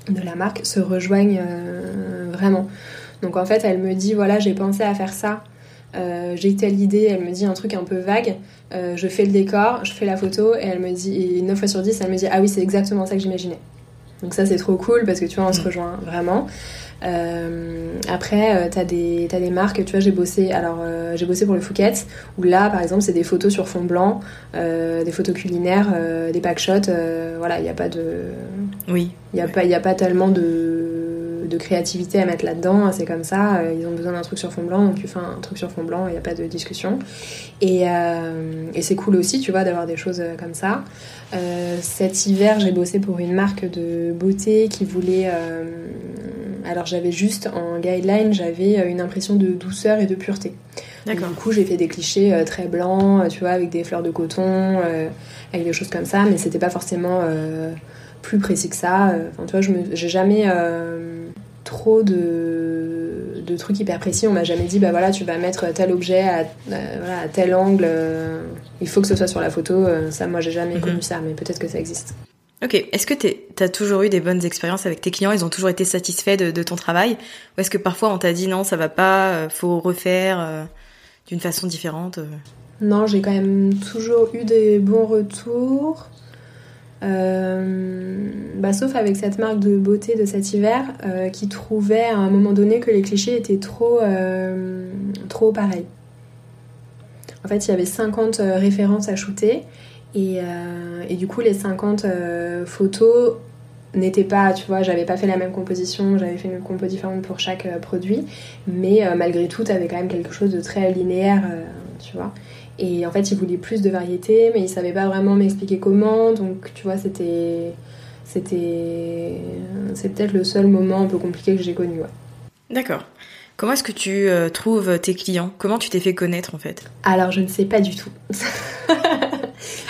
de la marque, se rejoignent euh, vraiment. Donc en fait, elle me dit voilà, j'ai pensé à faire ça. Euh, j'ai telle idée, elle me dit un truc un peu vague, euh, je fais le décor, je fais la photo et elle me dit, et 9 fois sur 10, elle me dit ah oui, c'est exactement ça que j'imaginais. Donc ça c'est trop cool parce que tu vois, on se mm. rejoint vraiment. Euh, après, t'as des, as des marques, tu vois, j'ai bossé, alors j'ai bossé pour le Fouquet, où là, par exemple, c'est des photos sur fond blanc, des photos culinaires, des packshots, voilà, il n'y a pas de... Oui. Il n'y a, pas, a pas tellement de de créativité à mettre là-dedans. C'est comme ça, euh, ils ont besoin d'un truc sur fond blanc, donc tu fais un truc sur fond blanc, il n'y a pas de discussion. Et, euh, et c'est cool aussi, tu vois, d'avoir des choses euh, comme ça. cet hiver, j'ai bossé pour une marque de beauté qui voulait alors j'avais juste en guideline, j'avais une impression de douceur et de pureté. Du coup, j'ai fait des clichés euh, très blancs, euh, tu vois, avec des fleurs de coton, euh, avec des choses comme ça, mais c'était pas forcément plus précis que ça. Enfin, tu vois, je me- j'ai jamais trop de, de trucs hyper précis. On m'a jamais dit, bah voilà, tu vas mettre tel objet à, euh, voilà, à tel angle. euh, il faut que ce soit sur la photo. Euh, ça, moi, j'ai jamais Mhm. connu ça, mais peut-être que ça existe. Ok, est-ce que tu as toujours eu des bonnes expériences avec tes clients? Ils ont toujours été satisfaits de, de ton travail? Ou est-ce que parfois on t'a dit non, ça va pas, faut refaire euh, d'une façon différente Non, j'ai quand même toujours eu des bons retours. Euh, bah, sauf avec cette marque de beauté de cet hiver euh, qui trouvait à un moment donné que les clichés étaient trop, euh, pareils. En fait, il y avait 50 euh, références à shooter et, et du coup, les 50 euh, photos n'étaient pas, tu vois, j'avais pas fait la même composition, j'avais fait une compo différente pour chaque produit, mais malgré tout, t'avais quand même quelque chose de très linéaire, tu vois. Et en fait, il voulait plus de variété, mais il savait pas vraiment m'expliquer comment. Donc, tu vois, c'était. C'était. C'est peut-être le seul moment un peu compliqué que j'ai connu. Ouais. D'accord. Comment est-ce que tu euh, trouves tes clients? Comment tu t'es fait connaître en fait? Alors, je ne sais pas du tout.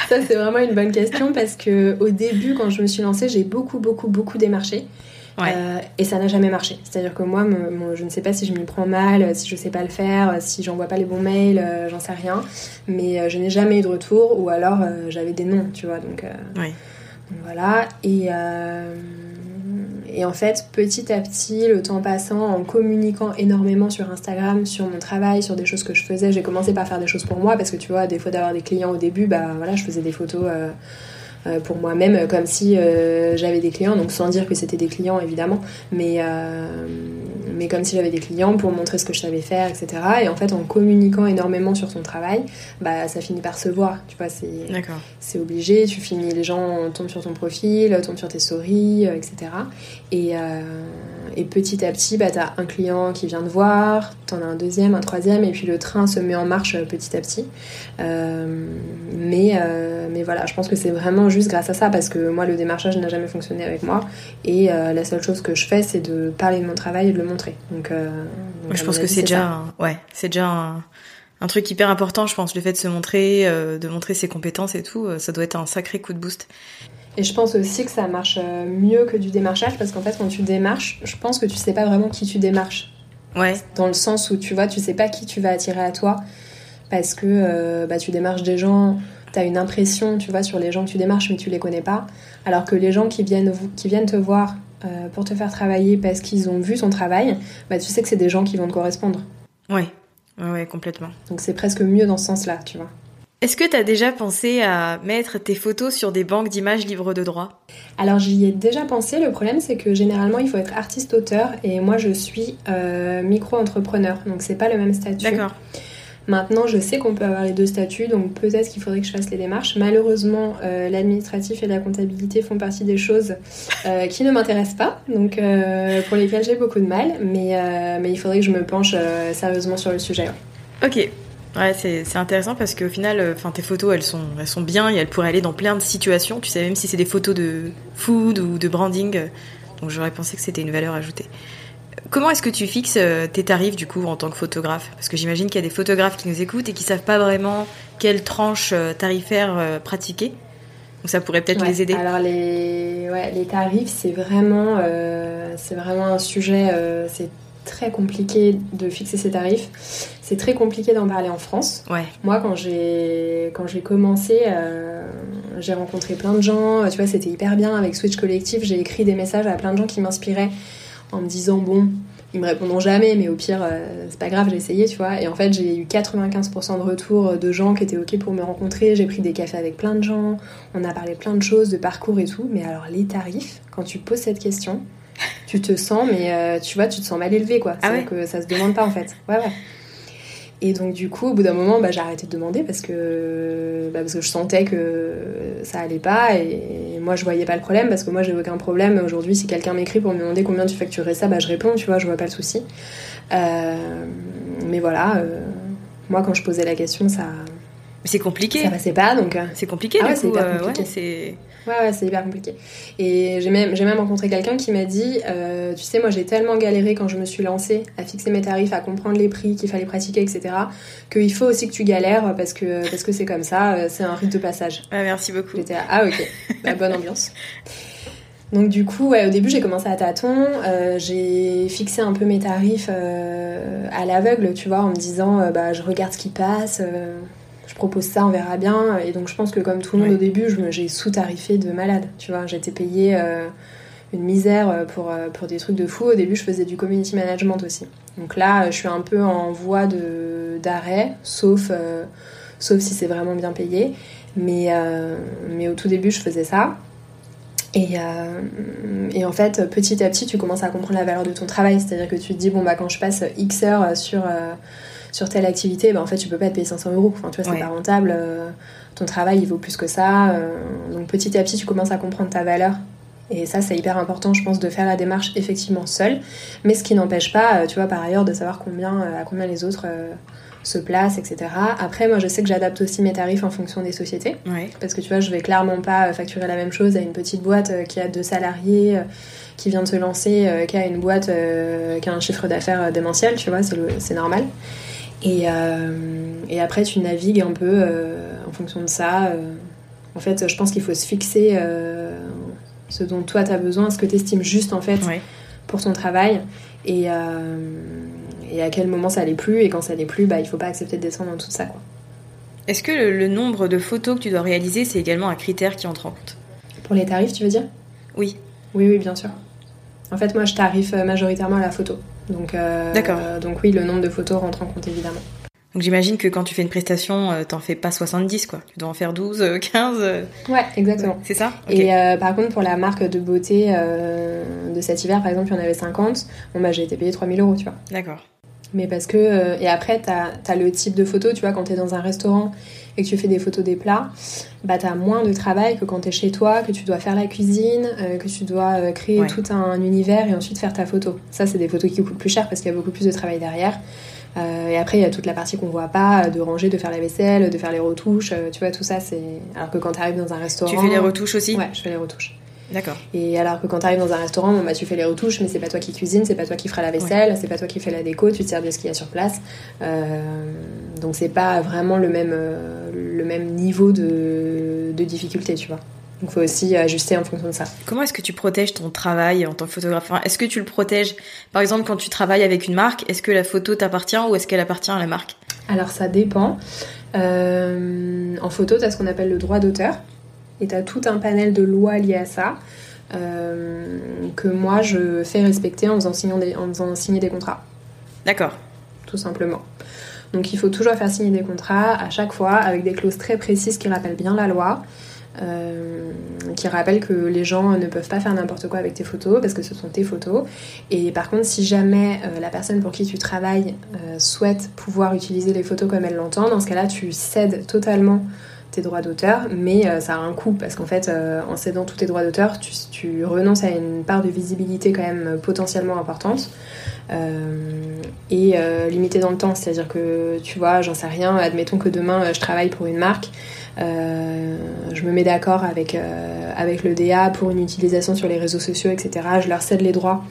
Ça, c'est vraiment une bonne question parce que au début, quand je me suis lancée, j'ai beaucoup, beaucoup, beaucoup démarché. Ouais. Euh, et ça n'a jamais marché. C'est-à-dire que moi, me- me- je ne sais pas si je m'y prends mal, si je sais pas le faire, si j'envoie pas les bons mails, euh, j'en sais rien. Mais euh, je n'ai jamais eu de retour ou alors euh, j'avais des noms, tu vois. Donc, euh, Ouais. donc voilà. Et, euh, et en fait, petit à petit, le temps passant, en communiquant énormément sur Instagram, sur mon travail, sur des choses que je faisais, j'ai commencé par faire des choses pour moi parce que tu vois, des fois d'avoir des clients au début, bah voilà, je faisais des photos. euh, euh, pour moi-même euh, comme si euh, j'avais des clients donc sans dire que c'était des clients évidemment mais euh, mais comme si j'avais des clients pour montrer ce que je savais faire etc et en fait en communiquant énormément sur ton travail bah ça finit par se voir tu vois c'est obligé, tu finis, les gens tombent sur ton profil, tombent sur tes stories, euh, etc. Et, euh, et petit à petit, bah, t'as un client qui vient te voir, t'en as un deuxième, un troisième, et puis le train se met en marche euh, petit à petit. Euh, mais, euh, mais voilà, je pense que c'est vraiment juste grâce à ça, parce que moi, le démarchage n'a jamais fonctionné avec moi, et euh, la seule chose que je fais, c'est de parler de mon travail et de le montrer. Donc, euh, donc, je pense que c'est déjà, un- ouais, c'est déjà un, un truc hyper important. Je pense le fait de se montrer, euh, de montrer ses compétences et tout, ça doit être un sacré coup de boost. Et je pense aussi que ça marche mieux que du démarchage parce qu'en fait, quand tu démarches, je pense que tu sais pas vraiment qui tu démarches. Ouais. Dans le sens où tu vois, tu sais pas qui tu vas attirer à toi parce que euh, bah, tu démarches des gens, tu as une impression, tu vois, sur les gens que tu démarches, mais tu les connais pas. Alors que les gens qui viennent, qui viennent te voir euh, pour te faire travailler parce qu'ils ont vu ton travail, bah, tu sais que c'est des gens qui vont te correspondre. Ouais. Ouais, ouais, complètement. Donc c'est presque mieux dans ce sens-là, tu vois. Est-ce que t'as déjà pensé à mettre tes photos sur des banques d'images libres de droit? Alors j'y ai déjà pensé, le problème c'est que généralement il faut être artiste-auteur et moi je suis euh, micro-entrepreneur, donc c'est pas le même statut. D'accord. Maintenant je sais qu'on peut avoir les deux statuts, donc peut-être qu'il faudrait que je fasse les démarches. Malheureusement euh, l'administratif et la comptabilité font partie des choses euh, qui ne m'intéressent pas, donc euh, pour lesquelles j'ai beaucoup de mal, mais, mais il faudrait que je me penche sérieusement sur le sujet. ouais. Ok. Ouais, c'est intéressant parce qu'au final, enfin, tes photos, elles sont, elles sont bien et elles pourraient aller dans plein de situations. Tu sais, même si c'est des photos de food ou de branding. Donc j'aurais pensé que c'était une valeur ajoutée. Comment est-ce que tu fixes euh, tes tarifs du coup en tant que photographe? Parce que j'imagine qu'il y a des photographes qui nous écoutent et qui savent pas vraiment quelle tranche euh, tarifaire euh, pratiquer. Donc ça pourrait peut-être Ouais, les aider. Alors les, ouais, les tarifs, c'est vraiment, euh, c'est vraiment un sujet, euh, c'est très compliqué de fixer ces tarifs. C'est très compliqué d'en parler en France. Ouais. Moi, quand j'ai quand j'ai commencé, euh, j'ai rencontré plein de gens. Tu vois, c'était hyper bien avec Switch Collectif. J'ai écrit des messages à plein de gens qui m'inspiraient en me disant bon, ils me répondront jamais, mais au pire, euh, c'est pas grave, j'ai essayé, tu vois. Et en fait, j'ai eu 95% de retours de gens qui étaient ok pour me rencontrer. J'ai pris des cafés avec plein de gens. On a parlé plein de choses, de parcours et tout. Mais alors, les tarifs, quand tu poses cette question, tu te sens, mais euh, tu vois, tu te sens mal élevé, quoi. Ah ouais que ça se demande pas, en fait. Ouais, ouais. Et donc du coup, au bout d'un moment, bah, j'ai arrêté de demander parce que, bah, parce que je sentais que ça allait pas et moi je voyais pas le problème parce que moi j'ai aucun problème. Aujourd'hui, si quelqu'un m'écrit pour me demander combien tu facturais ça, bah, je réponds, tu vois, je vois pas le souci. Euh, mais voilà, euh, moi quand je posais la question, ça, c'est compliqué. Ça passait pas, donc. C'est compliqué, ah c'est euh, ouais, c'est. Ouais, ouais, c'est hyper compliqué. Et j'ai même, j'ai même rencontré quelqu'un qui m'a dit euh, Tu sais, moi j'ai tellement galéré quand je me suis lancée à fixer mes tarifs, à comprendre les prix qu'il fallait pratiquer, etc., qu'il faut aussi que tu galères parce que parce que c'est comme ça, euh, c'est un rite de passage. Ouais, merci beaucoup. J'étais ah ok, la bonne ambiance. Donc du coup, ouais, au début j'ai commencé à tâtons, euh, j'ai fixé un peu mes tarifs euh, à l'aveugle, tu vois, en me disant euh, bah je regarde ce qui passe, je propose ça, on verra bien. Et donc je pense que comme tout le monde au début, j'ai sous-tarifé de malade, tu vois, j'étais payée euh, une misère pour, euh, pour des trucs de fou. Au début je faisais du community management aussi. Donc là je suis un peu en voie de- d'arrêt, sauf, euh, sauf si c'est vraiment bien payé. Mais, euh, mais au tout début je faisais ça. Et, euh, et en fait, petit à petit, tu commences à comprendre la valeur de ton travail. C'est-à-dire que tu te dis, bon, bah, quand je passe X heures sur, euh, sur telle activité, bah, en fait, tu peux pas te payer 500 euros. Enfin, tu vois, c'est Ouais. pas rentable. euh, ton travail, il vaut plus que ça. euh, donc, petit à petit, tu commences à comprendre ta valeur. Et ça, c'est hyper important, je pense, de faire la démarche effectivement seule. Mais ce qui n'empêche pas, euh, tu vois, par ailleurs, de savoir combien, à combien les autres se placent, etc. Après, moi, je sais que j'adapte aussi mes tarifs en fonction des sociétés. Ouais. Parce que tu vois, je vais clairement pas facturer la même chose à une petite boîte qui a deux salariés, qui vient de se lancer, euh, qu'à une boîte qui a un chiffre d'affaires démentiel, tu vois, c'est normal. Et, euh, et après, tu navigues un peu euh, en fonction de ça. euh. En fait, je pense qu'il faut se fixer ce dont toi tu as besoin, ce que tu estimes juste en fait pour ton travail. Et, euh, et à quel moment ça l'est plus. Et quand ça l'est plus, bah, il faut pas accepter de descendre en dessous de ça. Est-ce que le, le nombre de photos que tu dois réaliser, c'est également un critère qui entre en compte? Pour les tarifs, tu veux dire? Oui. Oui, oui, bien sûr. En fait, moi, je tarife majoritairement à la photo. Donc, euh, D'accord. donc oui, le nombre de photos rentre en compte évidemment. Donc j'imagine que quand tu fais une prestation, euh, t'en fais pas 70, quoi. Tu dois en faire 12, euh, 15. euh, Ouais, exactement. C'est ça. Et par contre, pour la marque de beauté de cet hiver, par exemple, il y en avait 50. Bon, bah, j'ai été payée 3000 euros, tu vois. D'accord. Mais parce que. et après, t'as as le type de photo, tu vois, quand t'es dans un restaurant et que tu fais des photos des plats, bah t'as moins de travail que quand t'es chez toi, que tu dois faire la cuisine, euh, que tu dois euh, créer Ouais. tout un univers et ensuite faire ta photo. Ça, c'est des photos qui coûtent plus cher parce qu'il y a beaucoup plus de travail derrière. Euh, et après, il y a toute la partie qu'on voit pas, de ranger, de faire la vaisselle, de faire les retouches, euh, tu vois, tout ça, c'est. Alors que quand t'arrives dans un restaurant. Tu fais les retouches aussi? Ouais, je fais les retouches. D'accord. Et alors que quand t'arrives dans un restaurant, bon, bah, tu fais les retouches, mais c'est pas toi qui cuisine, c'est pas toi qui fera la vaisselle, c'est pas toi qui fais la déco, tu te sers de ce qu'il y a sur place. Euh, donc c'est pas vraiment le même, euh, le même niveau de, de difficulté, tu vois. Donc faut aussi ajuster en fonction de ça. Comment est-ce que tu protèges ton travail en tant que photographe? Est-ce que tu le protèges? Par exemple, quand tu travailles avec une marque, est-ce que la photo t'appartient ou est-ce qu'elle appartient à la marque? Alors ça dépend. Euh, en photo, tu as ce qu'on appelle le droit d'auteur. Et tu as tout un panel de lois liées à ça. euh, que moi je fais respecter en faisant, signer des, en faisant signer des contrats, D'accord. tout simplement. Donc il faut toujours faire signer des contrats à chaque fois avec des clauses très précises qui rappellent bien la loi, euh, qui rappellent que les gens ne peuvent pas faire n'importe quoi avec tes photos parce que ce sont tes photos. Et par contre, si jamais euh, la personne pour qui tu travailles souhaite pouvoir utiliser les photos comme elle l'entend, dans ce cas-là, tu cèdes totalement tes droits d'auteur, mais euh, ça a un coût parce qu'en fait, euh, en cédant tous tes droits d'auteur, tu, renonces à une part de visibilité quand même potentiellement importante euh, et euh, limitée dans le temps. C'est-à-dire que tu vois, j'en sais rien, admettons que demain euh, je travaille pour une marque, euh, je me mets d'accord avec, euh, avec le DA pour une utilisation sur les réseaux sociaux, etc. Je leur cède les droits.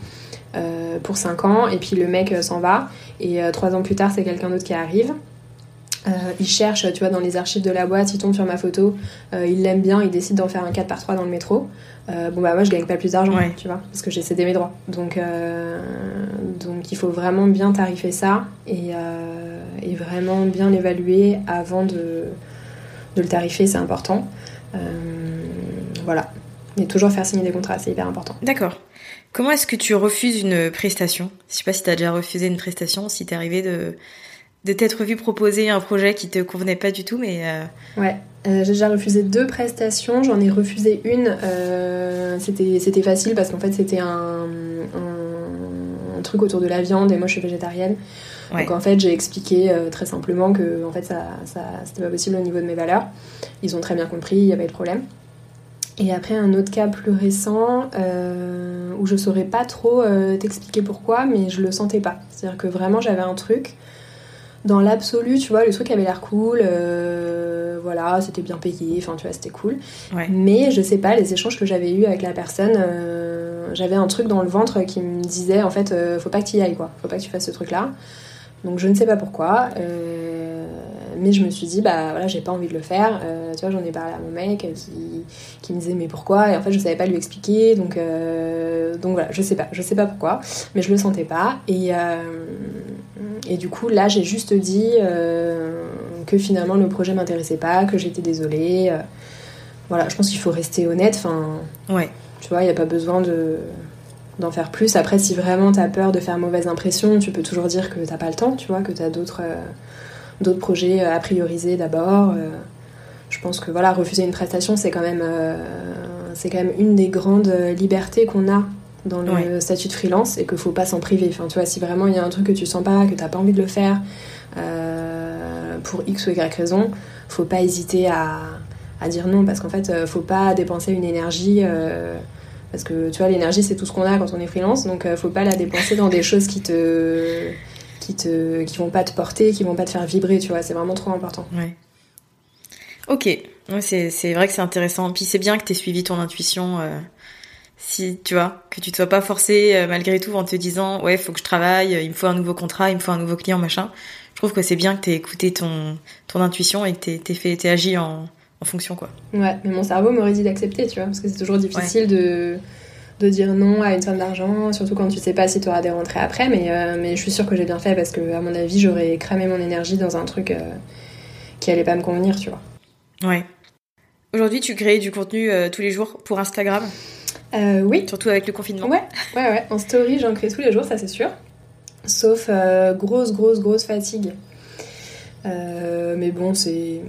euh, pour 5 ans et puis le mec euh, s'en va et 3 ans plus tard c'est quelqu'un d'autre qui arrive euh, il cherche, tu vois, dans les archives de la boîte, il tombe sur ma photo, euh, il l'aime bien, il décide d'en faire un 4 par 3 dans le métro. Euh, bon bah moi je gagne pas plus d'argent, Ouais. tu vois, parce que j'ai cédé mes droits. Donc, donc il faut vraiment bien tarifer ça et, et vraiment bien l'évaluer avant de, de le tarifer, c'est important. Voilà. Et toujours faire signer des contrats, c'est hyper important. D'accord. Comment est-ce que tu refuses une prestation? Je sais pas si t'as déjà refusé une prestation, si t'es arrivé de, de t'être vu proposer un projet qui te convenait pas du tout, mais euh, Ouais, euh, j'ai déjà refusé deux prestations. J'en ai refusé une. euh, c'était c'était facile parce qu'en fait c'était un, un, un truc autour de la viande et moi je suis végétarienne. ouais. Donc en fait j'ai expliqué très simplement que en fait ça, ça c'était pas possible au niveau de mes valeurs. Ils ont très bien compris, il y avait de problème. Et après un autre cas plus récent où je saurais pas trop t'expliquer pourquoi, mais je le sentais pas. C'est-à-dire que vraiment j'avais un truc. Dans l'absolu, tu vois, le truc avait l'air cool. euh, voilà, c'était bien payé. Enfin, tu vois, c'était cool. Ouais. Mais je sais pas, les échanges que j'avais eus avec la personne, euh, j'avais un truc dans le ventre qui me disait en fait, euh, faut pas que tu y ailles quoi, faut pas que tu fasses ce truc là. Donc je ne sais pas pourquoi, euh, mais je me suis dit, bah voilà, j'ai pas envie de le faire. Tu vois, j'en ai parlé à mon mec qui, qui me disait, mais pourquoi? Et en fait, je savais pas lui expliquer, donc, donc voilà, je sais pas, je sais pas pourquoi, mais je le sentais pas. Et, et du coup, là, j'ai juste dit euh, que finalement le projet m'intéressait pas, que j'étais désolée. euh, voilà, je pense qu'il faut rester honnête. Enfin, Ouais. tu vois, il n'y a pas besoin de d'en faire plus. Après, si vraiment t'as peur de faire mauvaise impression, tu peux toujours dire que t'as pas le temps, tu vois, que t'as d'autres euh, d'autres projets à prioriser d'abord. Je pense que voilà, refuser une prestation, c'est quand même c'est quand même une des grandes libertés qu'on a dans le Ouais. statut de freelance et qu'il faut pas s'en priver. Enfin, tu vois, si vraiment il y a un truc que tu sens pas, que t'as pas envie de le faire euh, pour X ou Y raison, faut pas hésiter à, à dire non parce qu'en fait, euh, faut pas dépenser une énergie. euh, parce que tu vois, l'énergie c'est tout ce qu'on a quand on est freelance, donc euh, faut pas la dépenser dans des choses qui te, qui te, qui vont pas te porter, qui vont pas te faire vibrer, tu vois, c'est vraiment trop important. Ouais. Ok, ouais, c'est c'est vrai que c'est intéressant. Puis c'est bien que tu aies suivi ton intuition. Si tu vois, que tu te sois pas forcé euh, malgré tout en te disant ouais, faut que je travaille, euh, il me faut un nouveau contrat, il me faut un nouveau client, machin. Je trouve que c'est bien que tu aies écouté ton, ton intuition et que tu t'es fait, t'aies agi en, en fonction, quoi. Ouais, mais mon cerveau m'aurait dit d'accepter, tu vois, parce que c'est toujours difficile de, de dire non à une somme d'argent, surtout quand tu sais pas si tu auras des rentrées après, mais, euh, mais je suis sûre que j'ai bien fait parce que, à mon avis, j'aurais cramé mon énergie dans un truc qui allait pas me convenir, tu vois. Ouais. Aujourd'hui, tu crées du contenu tous les jours pour Instagram, Euh, oui, surtout avec le confinement. Ouais, ouais, ouais. En story, j'en crée tous les jours, ça c'est sûr. Sauf euh, grosse, grosse, grosse fatigue. Euh, mais bon, c'est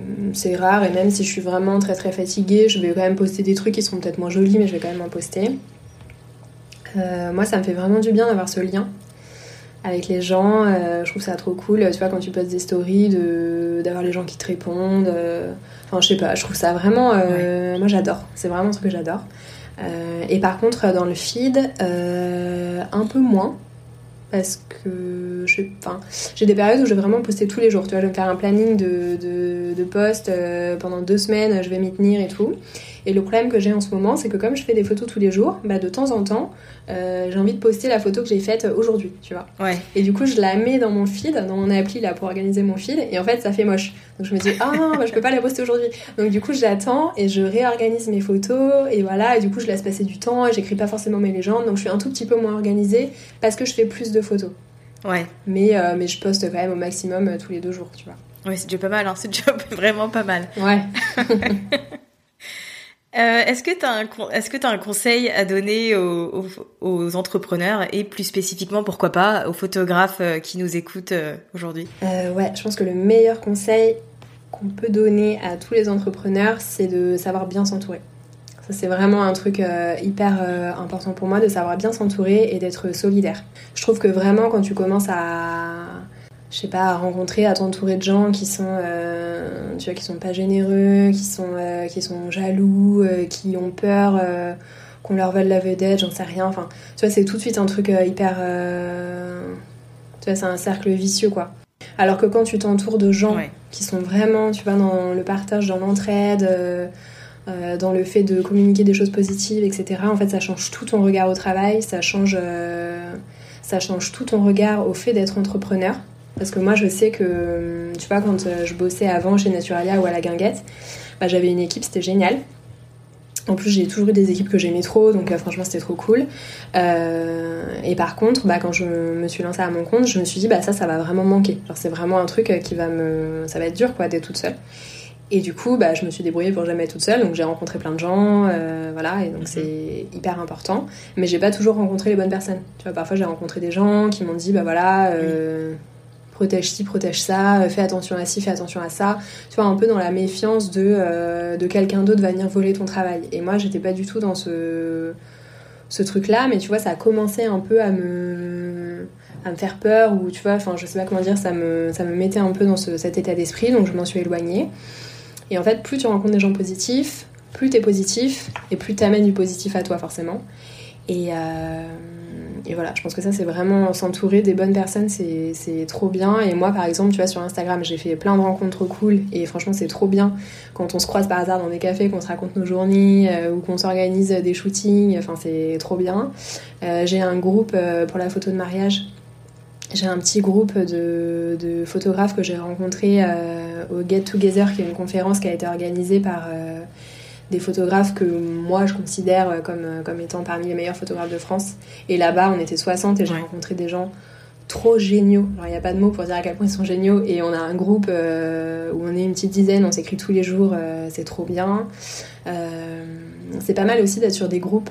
rare. Et même si je suis vraiment très, très fatiguée, je vais quand même poster des trucs qui seront peut-être moins jolis, mais je vais quand même en poster. Moi, ça me fait vraiment du bien d'avoir ce lien avec les gens. Euh, je trouve ça trop cool. Tu vois, quand tu postes des stories, de- d'avoir les gens qui te répondent. euh, Enfin, je sais pas, je trouve ça vraiment. euh, Moi, j'adore. C'est vraiment un truc que j'adore. Euh, et par contre, dans le feed, euh, un peu moins. Parce que j'ai des périodes où je vais vraiment poster tous les jours. Tu vois, je vais me faire un planning de, de, de posts euh, pendant deux semaines, je vais m'y tenir et tout. Et le problème que j'ai en ce moment, c'est que comme je fais des photos tous les jours, bah, de temps en temps, euh, j'ai envie de poster la photo que j'ai faite aujourd'hui, tu vois. Ouais. Et du coup, je la mets dans mon feed, dans mon appli là pour organiser mon feed, et en fait, ça fait moche. Donc je me dis, ah, bah, je peux pas la poster aujourd'hui. Donc du coup, j'attends et je réorganise mes photos, et voilà, et du coup, je laisse passer du temps, et j'écris pas forcément mes légendes, donc je suis un tout petit peu moins organisée parce que je fais plus de photos. Ouais. Mais, euh, mais je poste quand même au maximum euh, tous les deux jours, tu vois. Ouais, c'est déjà pas mal, hein. c'est déjà vraiment pas mal. Ouais. Euh, est-ce que tu as un conseil à donner aux, entrepreneurs et plus spécifiquement pourquoi pas aux photographes euh, qui nous écoutent euh, aujourd'hui? Ouais, je pense que le meilleur conseil qu'on peut donner à tous les entrepreneurs, c'est de savoir bien s'entourer. Ça, c'est vraiment un truc hyper important pour moi, de savoir bien s'entourer et d'être solidaire. Je trouve que vraiment, quand tu commences à, je sais pas, à rencontrer, à t'entourer de gens qui sont, euh, tu vois, qui sont pas généreux, qui sont, euh, qui sont jaloux, euh, qui ont peur qu'on leur vole la vedette, j'en sais rien. Enfin, tu vois, c'est tout de suite un truc hyper, tu vois, c'est un cercle vicieux, quoi. Alors que quand tu t'entoures de gens Ouais. qui sont vraiment, tu vois, dans le partage, dans l'entraide, euh, dans le fait de communiquer des choses positives, etc. En fait, ça change tout ton regard au travail, ça change, euh, ça change tout ton regard au fait d'être entrepreneur. Parce que moi, je sais que, tu vois, quand euh, je bossais avant chez Naturalia ou à la Guinguette, bah, j'avais une équipe, c'était génial. En plus, j'ai toujours eu des équipes que j'aimais trop, donc euh, franchement, c'était trop cool. Euh, et par contre, bah, quand je me suis lancée à mon compte, je me suis dit, bah ça, ça va vraiment manquer. Genre, c'est vraiment un truc qui va me. Ça va être dur, quoi, d'être toute seule. Et du coup, bah, je me suis débrouillée pour jamais être toute seule, donc j'ai rencontré plein de gens, euh, voilà, et donc c'est hyper important. Mais j'ai pas toujours rencontré les bonnes personnes. Tu vois, parfois j'ai rencontré des gens qui m'ont dit, bah voilà, euh, protège ci, protège ça, euh, fais attention à ci, fais attention à ça. Tu vois, un peu dans la méfiance de, euh, de quelqu'un d'autre va venir voler ton travail. Et moi, j'étais pas du tout dans ce, ce truc-là, mais tu vois, ça a commencé un peu à me à me faire peur ou tu vois enfin je sais pas comment dire ça me ça me mettait un peu dans ce- cet état d'esprit donc je m'en suis éloignée et en fait, plus tu rencontres des gens positifs, plus t'es positif et plus t'amènes du positif à toi forcément. Et, euh, et voilà, je pense que ça c'est vraiment s'entourer des bonnes personnes, c'est trop bien. Et moi par exemple, tu vois, sur Instagram, j'ai fait plein de rencontres cool et franchement c'est trop bien quand on se croise par hasard dans des cafés, qu'on se raconte nos journées ou qu'on s'organise des shootings, enfin c'est trop bien. j'ai un groupe pour la photo de mariage j'ai un petit groupe de, de photographes que j'ai rencontrés euh, au Get Together, qui est une conférence qui a été organisée par euh, des photographes que moi je considère comme, comme étant parmi les meilleurs photographes de France. Et là-bas, on était 60 et j'ai rencontré des gens trop géniaux. Alors, il n'y a pas de mots pour dire à quel point ils sont géniaux. Et on a un groupe euh, où on est une petite dizaine, on s'écrit tous les jours, c'est trop bien. c'est pas mal aussi d'être sur des groupes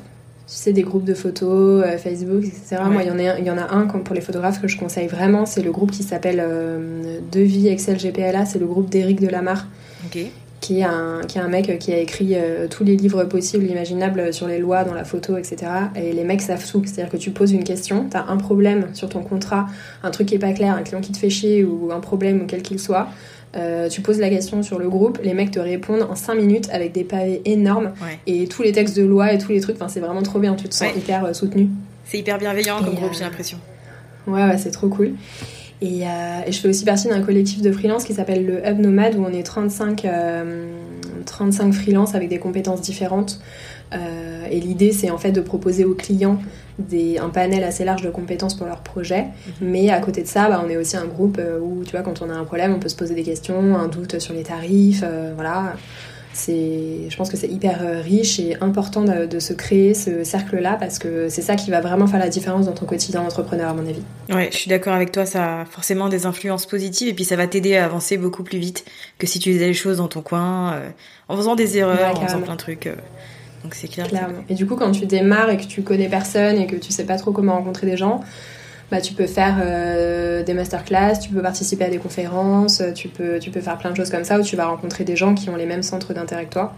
tu sais, des groupes de photos, euh, Facebook, etc. Moi, il y, en a, il y en a un pour les photographes que je conseille vraiment, c'est le groupe qui s'appelle euh, Devis Excel GPLA, c'est le groupe d'Éric Delamare. Qui est, un, qui est un mec qui a écrit euh, tous les livres possibles, imaginables sur les lois dans la photo, etc. Et les mecs savent tout. C'est-à-dire que tu poses une question, tu as un problème sur ton contrat, un truc qui est pas clair, un client qui te fait chier ou un problème, quel qu'il soit. Euh, tu poses la question sur le groupe, les mecs te répondent en 5 minutes avec des pavés énormes et tous les textes de loi et tous les trucs. Enfin, c'est vraiment trop bien, tu te sens hyper euh, soutenu. C'est hyper bienveillant comme groupe, j'ai l'impression. Ouais, ouais, c'est trop cool. Et, euh, et, je fais aussi partie d'un collectif de freelance qui s'appelle le Hub Nomade où on est 35, 35 freelance avec des compétences différentes. et l'idée, c'est en fait de proposer aux clients un panel assez large de compétences pour leur projet. Mhm. Mais à côté de ça, bah, on est aussi un groupe euh, où, tu vois, quand on a un problème, on peut se poser des questions, un doute sur les tarifs, euh, voilà. C'est, je pense que c'est hyper euh, riche et important de, se créer ce cercle-là parce que c'est ça qui va vraiment faire la différence dans ton quotidien d'entrepreneur, à mon avis. Ouais, je suis d'accord avec toi. Ça a forcément des influences positives et puis ça va t'aider à avancer beaucoup plus vite que si tu faisais les choses dans ton coin, en faisant des erreurs, en faisant plein de trucs. Donc c'est clair. Et du coup, quand tu démarres et que tu connais personne et que tu sais pas trop comment rencontrer des gens, bah, tu peux faire euh, des masterclass, tu peux participer à des conférences, tu peux, tu peux faire plein de choses comme ça où tu vas rencontrer des gens qui ont les mêmes centres d'intérêt que toi.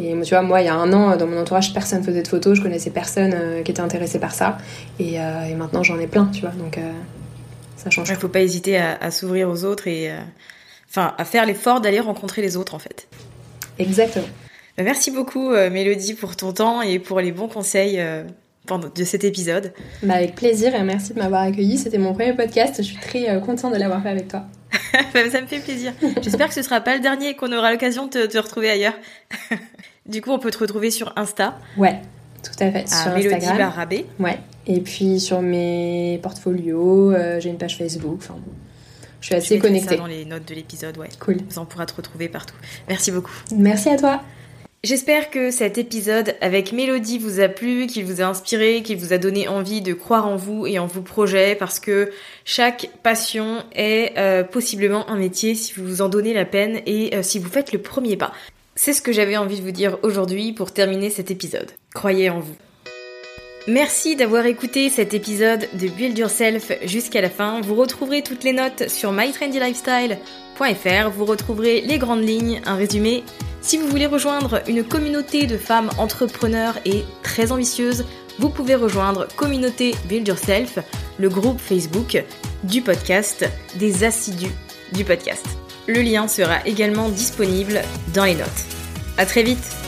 Et tu vois, moi, il y a un an, dans mon entourage, personne faisait de photos, je connaissais personne euh, qui était intéressé par ça. Et, euh, et maintenant, j'en ai plein, tu vois. Donc, ça change. Il ne faut pas hésiter à, à s'ouvrir aux autres et enfin à faire l'effort d'aller rencontrer les autres, en fait. Exactement. Bah, merci beaucoup euh, Mélodie pour ton temps et pour les bons conseils euh, de cet épisode. Bah, avec plaisir et merci de m'avoir accueilli. C'était mon premier podcast. Je suis très euh, contente de l'avoir fait avec toi. Bah, ça me fait plaisir. J'espère que ce sera pas le dernier et qu'on aura l'occasion de te, retrouver ailleurs. du coup, on peut te retrouver sur Insta. Ouais, tout à fait. sur Mélodie Barabé. Ouais. Et puis sur mes portfolios, j'ai une page Facebook. Enfin, je suis assez connectée. ça dans les notes de l'épisode, ouais. Cool. On pourra te retrouver partout. Merci beaucoup. Merci à toi. J'espère que cet épisode avec Mélodie vous a plu, qu'il vous a inspiré, qu'il vous a donné envie de croire en vous et en vos projets parce que chaque passion est euh, possiblement un métier si vous vous en donnez la peine et euh, si vous faites le premier pas. C'est ce que j'avais envie de vous dire aujourd'hui pour terminer cet épisode. Croyez en vous. Merci d'avoir écouté cet épisode de Build Yourself jusqu'à la fin. Vous retrouverez toutes les notes sur Vous retrouverez les grandes lignes, un résumé si vous voulez rejoindre une communauté de femmes entrepreneurs et très ambitieuses, vous pouvez rejoindre Communauté Build Yourself, le groupe Facebook du podcast, des assidus du podcast. Le lien sera également disponible dans les notes. À très vite!